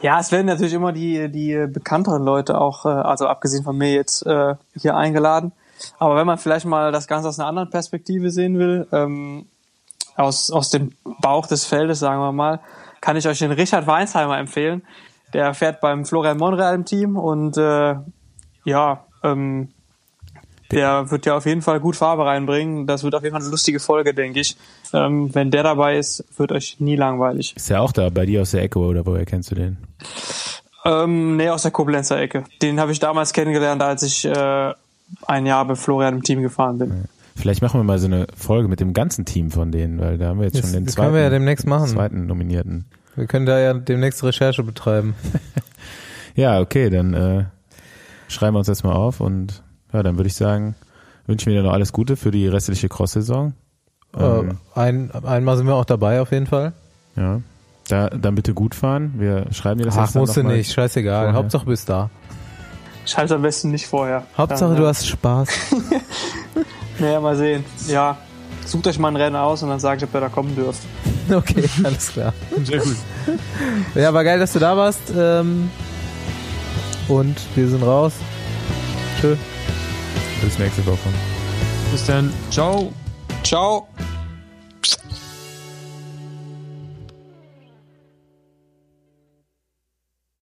ja, es werden natürlich immer die, die bekannteren Leute auch, äh, also abgesehen von mir jetzt äh, hier eingeladen. Aber wenn man vielleicht mal das Ganze aus einer anderen Perspektive sehen will, ähm, aus, aus dem Bauch des Feldes, sagen wir mal, kann ich euch den Richard Weinsheimer empfehlen. Der fährt beim Florian Monreal im Team und äh, ja, ähm, der wird ja auf jeden Fall gut Farbe reinbringen. Das wird auf jeden Fall eine lustige Folge, denke ich. Ähm, wenn der dabei ist, wird euch nie langweilig. Ist ja auch da, bei dir aus der Ecke, oder woher kennst du den? Ähm, nee, aus der Koblenzer Ecke. Den habe ich damals kennengelernt, als ich äh, ein Jahr bei Florian im Team gefahren bin. Vielleicht machen wir mal so eine Folge mit dem ganzen Team von denen, weil da haben wir jetzt Das- schon den das zweiten, können wir ja demnächst machen. zweiten Nominierten. wir können da ja demnächst Recherche betreiben. Ja, okay, dann äh, schreiben wir uns das mal auf und ja, dann würde ich sagen, wünschen wir dir noch alles Gute für die restliche Cross-Saison. Ähm, Äh, ein, einmal sind wir auch dabei auf jeden Fall. ja. Da, dann bitte gut fahren. Wir schreiben dir das Ach, musst du nicht, scheißegal. vorher. Hauptsache bist da. Schreib's am besten nicht vorher. Hauptsache Dann, du äh, hast Spaß. Naja, mal sehen. Ja, sucht euch mal ein Rennen aus und dann sagt, ob ihr da kommen dürft. okay, alles klar. Sehr gut. Ja, war geil, dass du da warst. Ähm, und wir sind raus. Tschö. Bis nächste Woche. Bis dann. Ciao. Ciao.